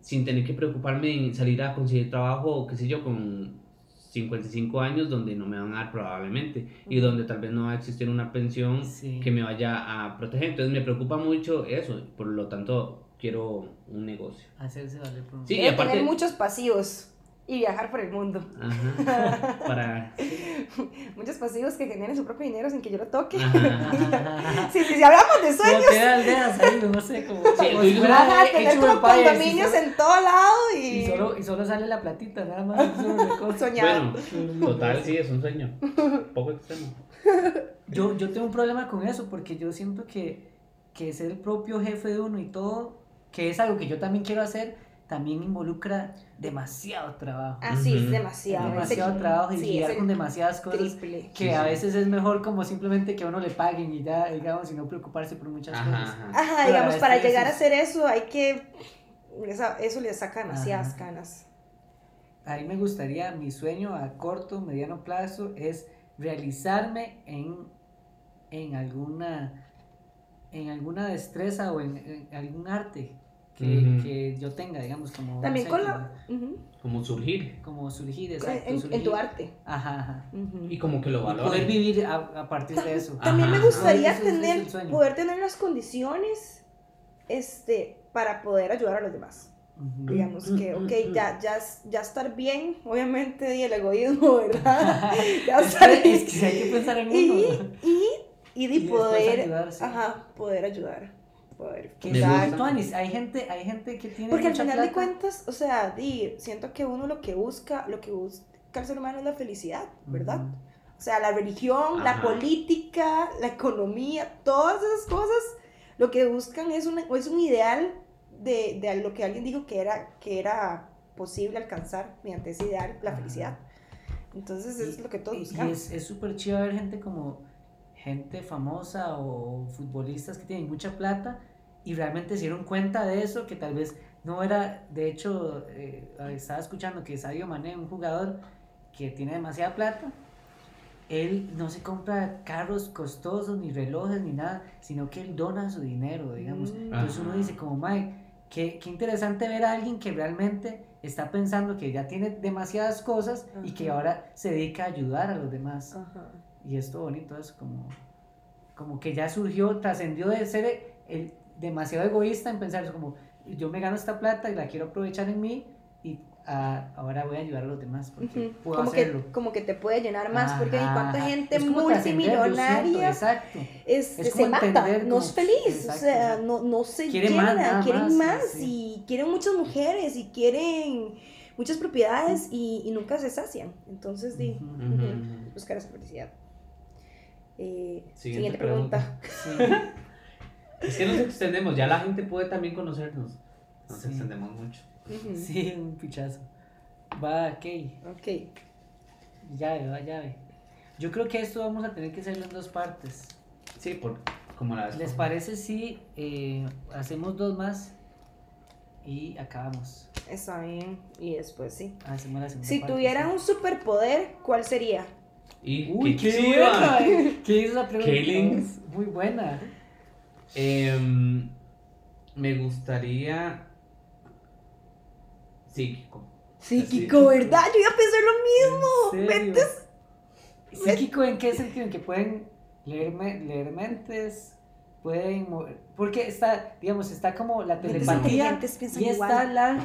sin tener que preocuparme en salir a conseguir trabajo, qué sé yo, con 55 años donde no me van a dar probablemente y donde tal vez no va a existir una pensión Sí. que me vaya a proteger. Entonces me preocupa mucho eso, por lo tanto quiero un negocio. Hacerse valer por Sí, y aparte- tener muchos pasivos. Y viajar por el mundo. Ajá. Para. Muchos pasivos que generen su propio dinero sin que yo lo toque. Ajá. Sí, sí, si hablamos de sueños, tener aldeas ahí, no sé, como, si ajá, tener condominios solo- en todo lado y, Y solo, y solo sale la platita, nada más. soñar. Bueno, total, sí, es un sueño. Poco extremo. Yo, yo tengo un problema con eso porque yo siento que, que ser el propio jefe de uno y todo, que es algo que yo también quiero hacer, también involucra demasiado trabajo. Ah, sí, es demasiado. demasiado trabajo y sí, lidiar con demasiadas cosas triple. que Sí, a sí. veces es mejor como simplemente que a uno le paguen y ya, digamos, y no preocuparse por muchas Ajá, cosas. ajá. Ajá, digamos, a para veces llegar a hacer eso hay que... esa- eso le saca demasiadas Ajá. canas. A mí me gustaría, mi sueño a corto, mediano plazo es realizarme en, en alguna en alguna destreza o en, en algún arte que, Ujú. que yo tenga, digamos, como... no También sé, con como- la... ujú, Como surgir. Como surgir, exacto. en, en surgir. tu arte. Ajá, ajá. Ujú. Y como que lo Y poder vivir a, a partir de eso. También me Ajá. gustaría es- ese es tener, sueño. poder tener las condiciones este, para poder ayudar a los demás. Digamos que, Mm, ok, mm, ya, ya, ya estar bien, obviamente, y el egoísmo, ¿verdad? ya estar es, bien. que hay que pensar en Y, uno. y, y de Y después poder, ayudar, sí. ajá, poder ayudar, poder es tuanis. Hay gente, hay gente que tiene Porque al mucha final de plata. cuentas, o sea, di, siento que uno lo que busca, lo que busca el ser humano es la felicidad, ¿verdad? Ujú. O sea, la religión, la Ajá. política, la economía, todas esas cosas, lo que buscan es un, es un ideal de, de lo que alguien dijo que era, que era posible alcanzar mediante ese ideal, la Ajá. felicidad. Entonces es Y- lo que todos y- buscamos. Y es súper chido ver gente como gente famosa o futbolistas que tienen mucha plata y realmente se dieron cuenta de eso, que tal vez no era, de hecho, eh, estaba escuchando que Sadio Mané, un jugador que tiene demasiada plata, él no se compra carros costosos, ni relojes, ni nada, sino que él dona su dinero, digamos. Mm. Entonces uno dice como, Mike, qué, qué interesante ver a alguien que realmente está pensando que ya tiene demasiadas cosas y que ahora se dedica a ayudar a los demás. Ajá. Y esto bonito es como, como que ya surgió, trascendió de ser el, demasiado egoísta en pensar como, yo me gano esta plata y la quiero aprovechar en mí y ah, ahora voy a ayudar a los demás porque Ujú. puedo Como, hacerlo. que, como que te puede llenar más, porque hay Ajá, cuánta ajá. gente Es como siento, multimillonaria Exacto. este, Es se como mata, entender no es como- feliz, exacto, o sea, no, no se Quiere llena, más, quieren más, más, sí. y quieren muchas mujeres y quieren muchas propiedades y, y nunca se sacian. Entonces, di, Ujú. Ujú, ujú, ujú. buscar esa felicidad. Eh, Siguiente siguiente, pregunta. Sí. Es que nos extendemos, ya la gente puede también conocernos. Nos Sí. extendemos mucho. Sí, un pichazo. Va, Key. Ok. Llave, va, llave. Yo creo que esto vamos a tener que hacerlo en dos partes. Sí, por, como la vez ¿Les parece si eh, hacemos dos más y acabamos? Está bien. Y después sí. Hacemos la segunda Si parte, tuvieran sí. un superpoder, ¿cuál sería? Y Uy, qué qué. ¿Qué hizo esa pregunta? Killings. Muy buena. Em, me gustaría. Psíquico. Psíquico, ¿verdad? Yo iba a pensar lo mismo. Mentes. ¿Psíquico en qué sentido? ¿En que pueden leer, me- leer mentes? Pueden mover. Porque está, digamos, está como la telepatía. Y está la.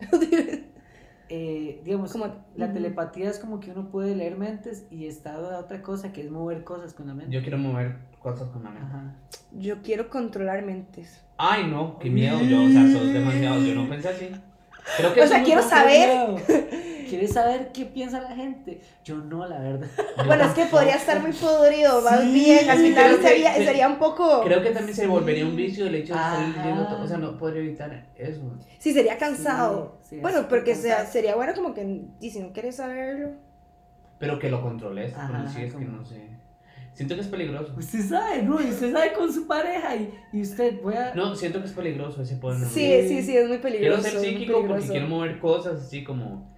eh, digamos, Como- la telepatía es como que uno puede leer mentes y está la otra cosa que es mover cosas con la mente. Yo quiero mover cosas con la. Ajá. Yo quiero controlar mentes. Ay, no, qué miedo. Yo, o sea, sos demasiado. Yo no pensé así. Creo que O sea, quiero saber. ¿Quieres saber qué piensa la gente? Yo no, la verdad. Yo Bueno, es que podría estar muy podrido, más Sí, bien. Al final creo que- sería, sería un poco. Creo que también se volvería un vicio el hecho de estar leyendo todo. O sea, no podría evitar eso. Sí, sería cansado. Sí, sí, bueno, porque sea, sería bueno como que. Y si no quieres saberlo. Pero que lo controles. Ajá, Pero sí es que como- no sé. Siento que es peligroso. Usted sabe, ¿no? Y usted sabe con su pareja y, y usted voy a... No, siento que es peligroso ese poder. no Sí, sí, sí, es muy peligroso. Quiero ser psíquico porque quiero mover cosas así como.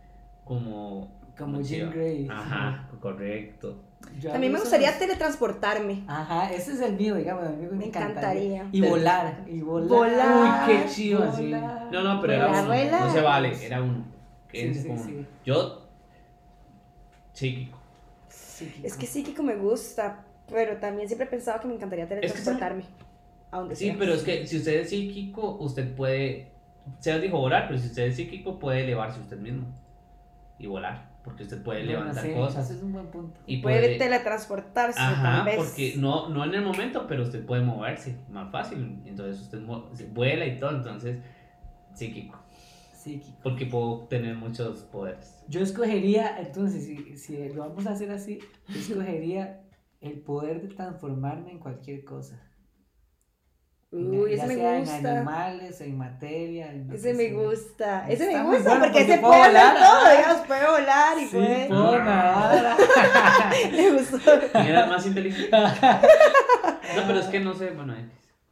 Como. Como como chiva. Grey. Ajá, correcto. Yo A mí me gustaría teletransportarme. Ajá, ese es el mío, digamos, a mí me, Me encantaría. encantaría. Y volar, y volar. Volar. Uy, qué chido así. volar. No, no, pero era uno. vuela. No se vale, era uno. Sí, uno. Yo. Psíquico. Psíquico. Es que psíquico me gusta, pero también siempre he pensado que me encantaría que teletransportarme. A donde Sí, sea. pero es que si usted es psíquico, usted puede. Se dijo volar, pero si usted es psíquico, puede elevarse usted mismo. y volar, porque usted puede Bueno, levantar sí, cosas. Eso es un buen punto. Y Puede puede, teletransportarse, Ajá, tal vez. porque no, no en el momento, pero usted puede moverse más fácil. Entonces usted vuela y todo, entonces psíquico. Psíquico. Porque puedo tener muchos poderes. Yo escogería, entonces, si, si lo vamos a hacer así, yo escogería el poder de transformarme en cualquier cosa. En- Uy, ya ese me sea en gusta. animales, en materia. en Ese me gusta. Ese me gusta bueno porque porque se puede hacer volar, todo, ah. digamos, puede volar y Sí, puede. puedo nadar. Le gustó. ¿Quién era más inteligente? No, pero es que no sé, bueno,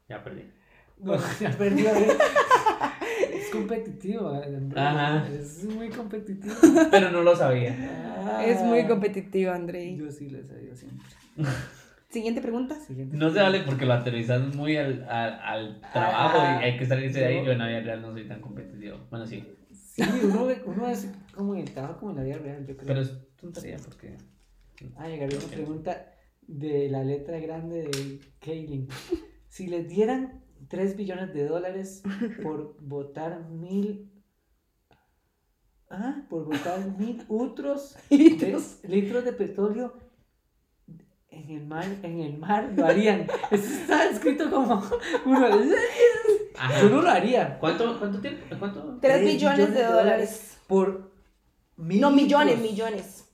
ya perdí. Bueno, ya perdí. Es competitivo, eh, Andrés. Ajá. Es muy competitivo. Pero no lo sabía. Es muy Ah. competitivo, Andrei. Yo sí lo he sabido siempre. Siguiente pregunta. Siguiente. No se vale porque lo aterrizas muy al, al, al trabajo Ah, y hay que salirse de ahí. Yo en la vida real no soy tan competitivo. Bueno, sí. Sí, uno, uno es como en el trabajo como en la vida real, yo creo. Pero es tontería porque. Ah, llegaría una pregunta de la letra grande de Kaylin. Si les dieran 3 billones de dólares por votar mil. Ah, por votar mil otros Litros. litros de petróleo en el mar, en el mar lo harían. Eso está escrito como uno. Ajá. Yo no lo haría. ¿Cuánto, cuánto tiempo? ¿Cuánto? Tres Tres billones de dólares. Por mil No, millones, litros. millones.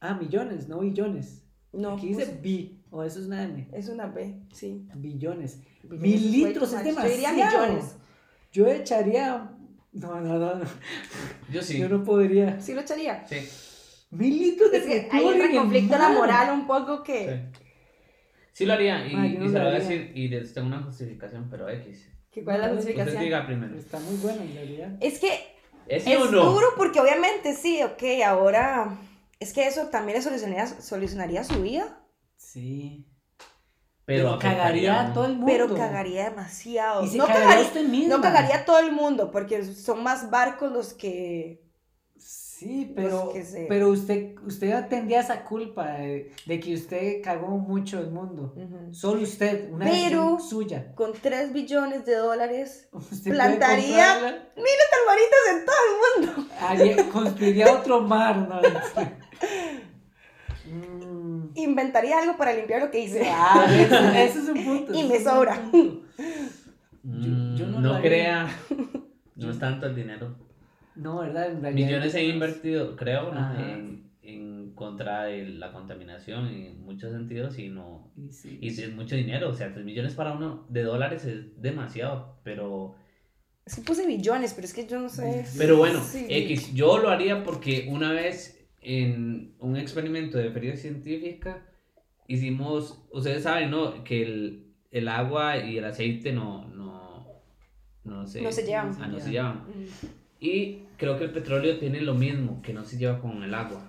Ah, millones, no billones. No, Aquí dice pues, bi, o eso es una M. es una B, sí. Billones. Billones Mil litros es much. Yo diría demasiado. millones. Yo echaría. No, no, no, no. Yo sí. Yo no podría. Sí lo echaría. Sí. Mil litros de Es que hay un conflicto laboral un poco que... Sí. Sí lo haría y, yo no y se lo voy a decir y les tengo una justificación, pero X. que ¿Cuál es la No, Usted justificación? diga primero. Está muy bueno en realidad. Es que ¿Es es no? duro porque obviamente sí, ok, ahora... Es que eso también le solucionaría, solucionaría su vida, Sí. Pero, cagaría a todo el mundo. pero cagaría demasiado. Y se no, cagaría cagaría, usted mismo. no cagaría a todo el mundo porque son más barcos los que... Sí, pero, Pues que se- pero usted, usted tendría esa culpa de, de que usted cagó mucho el mundo. Solo usted, una Pero- suya. Con 3 billones de dólares Usted plantaría- miles de arbolitos en todo el mundo. construiría otro mar. ¿no? Mm. Inventaría algo para limpiar lo que hice. Ah, eso, eso es un punto. Y me sobra. Mm, Yo- yo no crea. No es tanto el dinero. No, ¿verdad? En realidad- Millones he invertido, creo, ¿no? En, en contra de la contaminación en muchos sentidos y no. Y sí. Y es mucho dinero, o sea, 3 millones para uno de dólares es demasiado, pero. Es que puse billones, pero es que yo no sé. Pero bueno, Sí. X, yo lo haría porque una vez en un experimento de feria científica hicimos, ustedes saben, ¿no? Que el, el agua y el aceite no, no, no se, No se llevan. ah, no se Ya. llevan. Y creo que el petróleo tiene lo mismo, que no se lleva con el agua.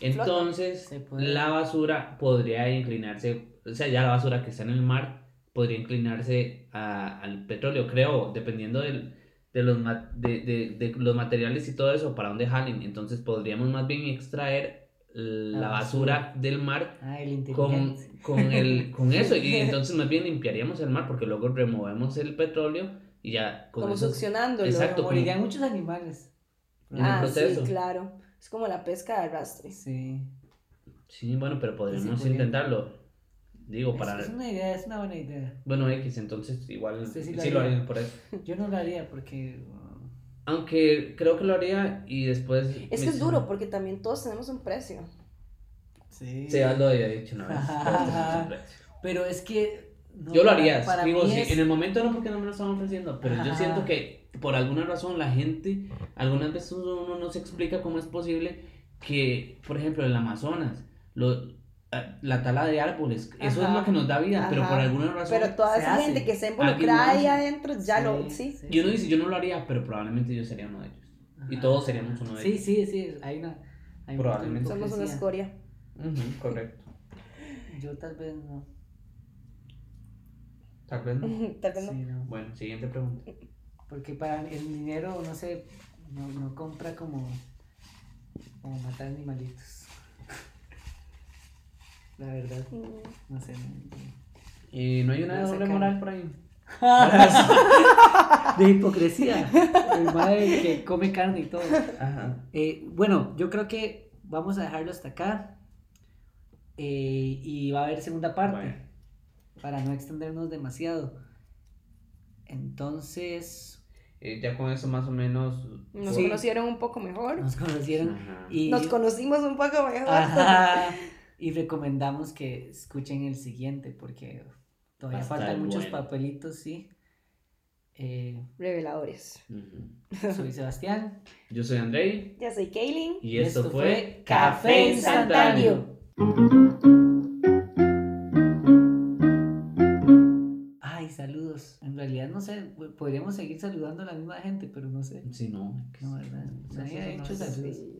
Entonces, la basura podría inclinarse, o sea, ya la basura que está en el mar podría inclinarse a- al petróleo, creo, dependiendo del, de, los ma- de, de- de los materiales y todo eso, para dónde jalen. Entonces, podríamos más bien extraer la, La basura, basura. del mar Ah, el con, con, el, con eso. Y entonces, más bien limpiaríamos el mar porque luego removemos el petróleo y ya con Como eso. succionándolo. Exacto. Morirían muchos animales. en el Ah, proceso. sí, claro. Es como la pesca de arrastre. Sí. Sí, bueno, pero podríamos podría. intentarlo. Digo, Es, para. es una idea, es una buena idea. Bueno, X, entonces igual Usted sí sí, lo lo haría. haría por eso. Yo no lo haría porque. Aunque creo que lo haría y después. Es que es duro porque también todos tenemos un precio. Sí. Sí, ya lo había dicho una vez. Pero es que. No, yo lo haría, digo, sí, es- en el momento no porque no me lo estaban ofreciendo, pero yo Ajá. siento que por alguna razón la gente, algunas veces uno no se explica cómo es posible que, por ejemplo, en el Amazonas, lo- a- la tala de árboles, eso es Ajá. lo que nos da vida, pero Ajá. por alguna razón... Pero toda se esa hace. gente que está Alguien involucrada ahí adentro ya lo. Sí. y uno dice, yo no lo haría, pero probablemente yo sería uno de ellos. Y Ajá. todos seríamos uno de Sí, ellos. sí, sí. Hay una. Hay Probablemente. Somos una escoria. Ujú, correcto. Yo tal vez no. Tal vez no. Tal vez no. Sí, no. Bueno, siguiente pregunta. Porque para el dinero, no sé, no, no compra como, como matar animalitos. La verdad, Mm. no sé. no- Y no hay una a doble moral por ahí. de hipocresía. El mae que come carne y todo. Ajá. Eh, bueno, yo creo que vamos a dejarlo hasta acá. Eh, y va a haber segunda parte. Bueno. Para no extendernos demasiado. Entonces, Eh, ya con eso más o menos. Nos Sí. conocieron un poco mejor. nos conocieron. Ajá. Y, Nos conocimos un poco mejor. Ajá. y recomendamos que escuchen el siguiente porque todavía faltan muchos bueno. papelitos, sí. Eh, Reveladores. Ujú. soy Sebastián. Yo soy Andrei Ya soy Kaylin. y esto, Esto fue Café Café Instantáneo. Saludos. En realidad no sé, podríamos seguir saludando a la misma gente, pero no sé. Si no. No, ¿verdad? Nadie ha hecho saludos. Sí.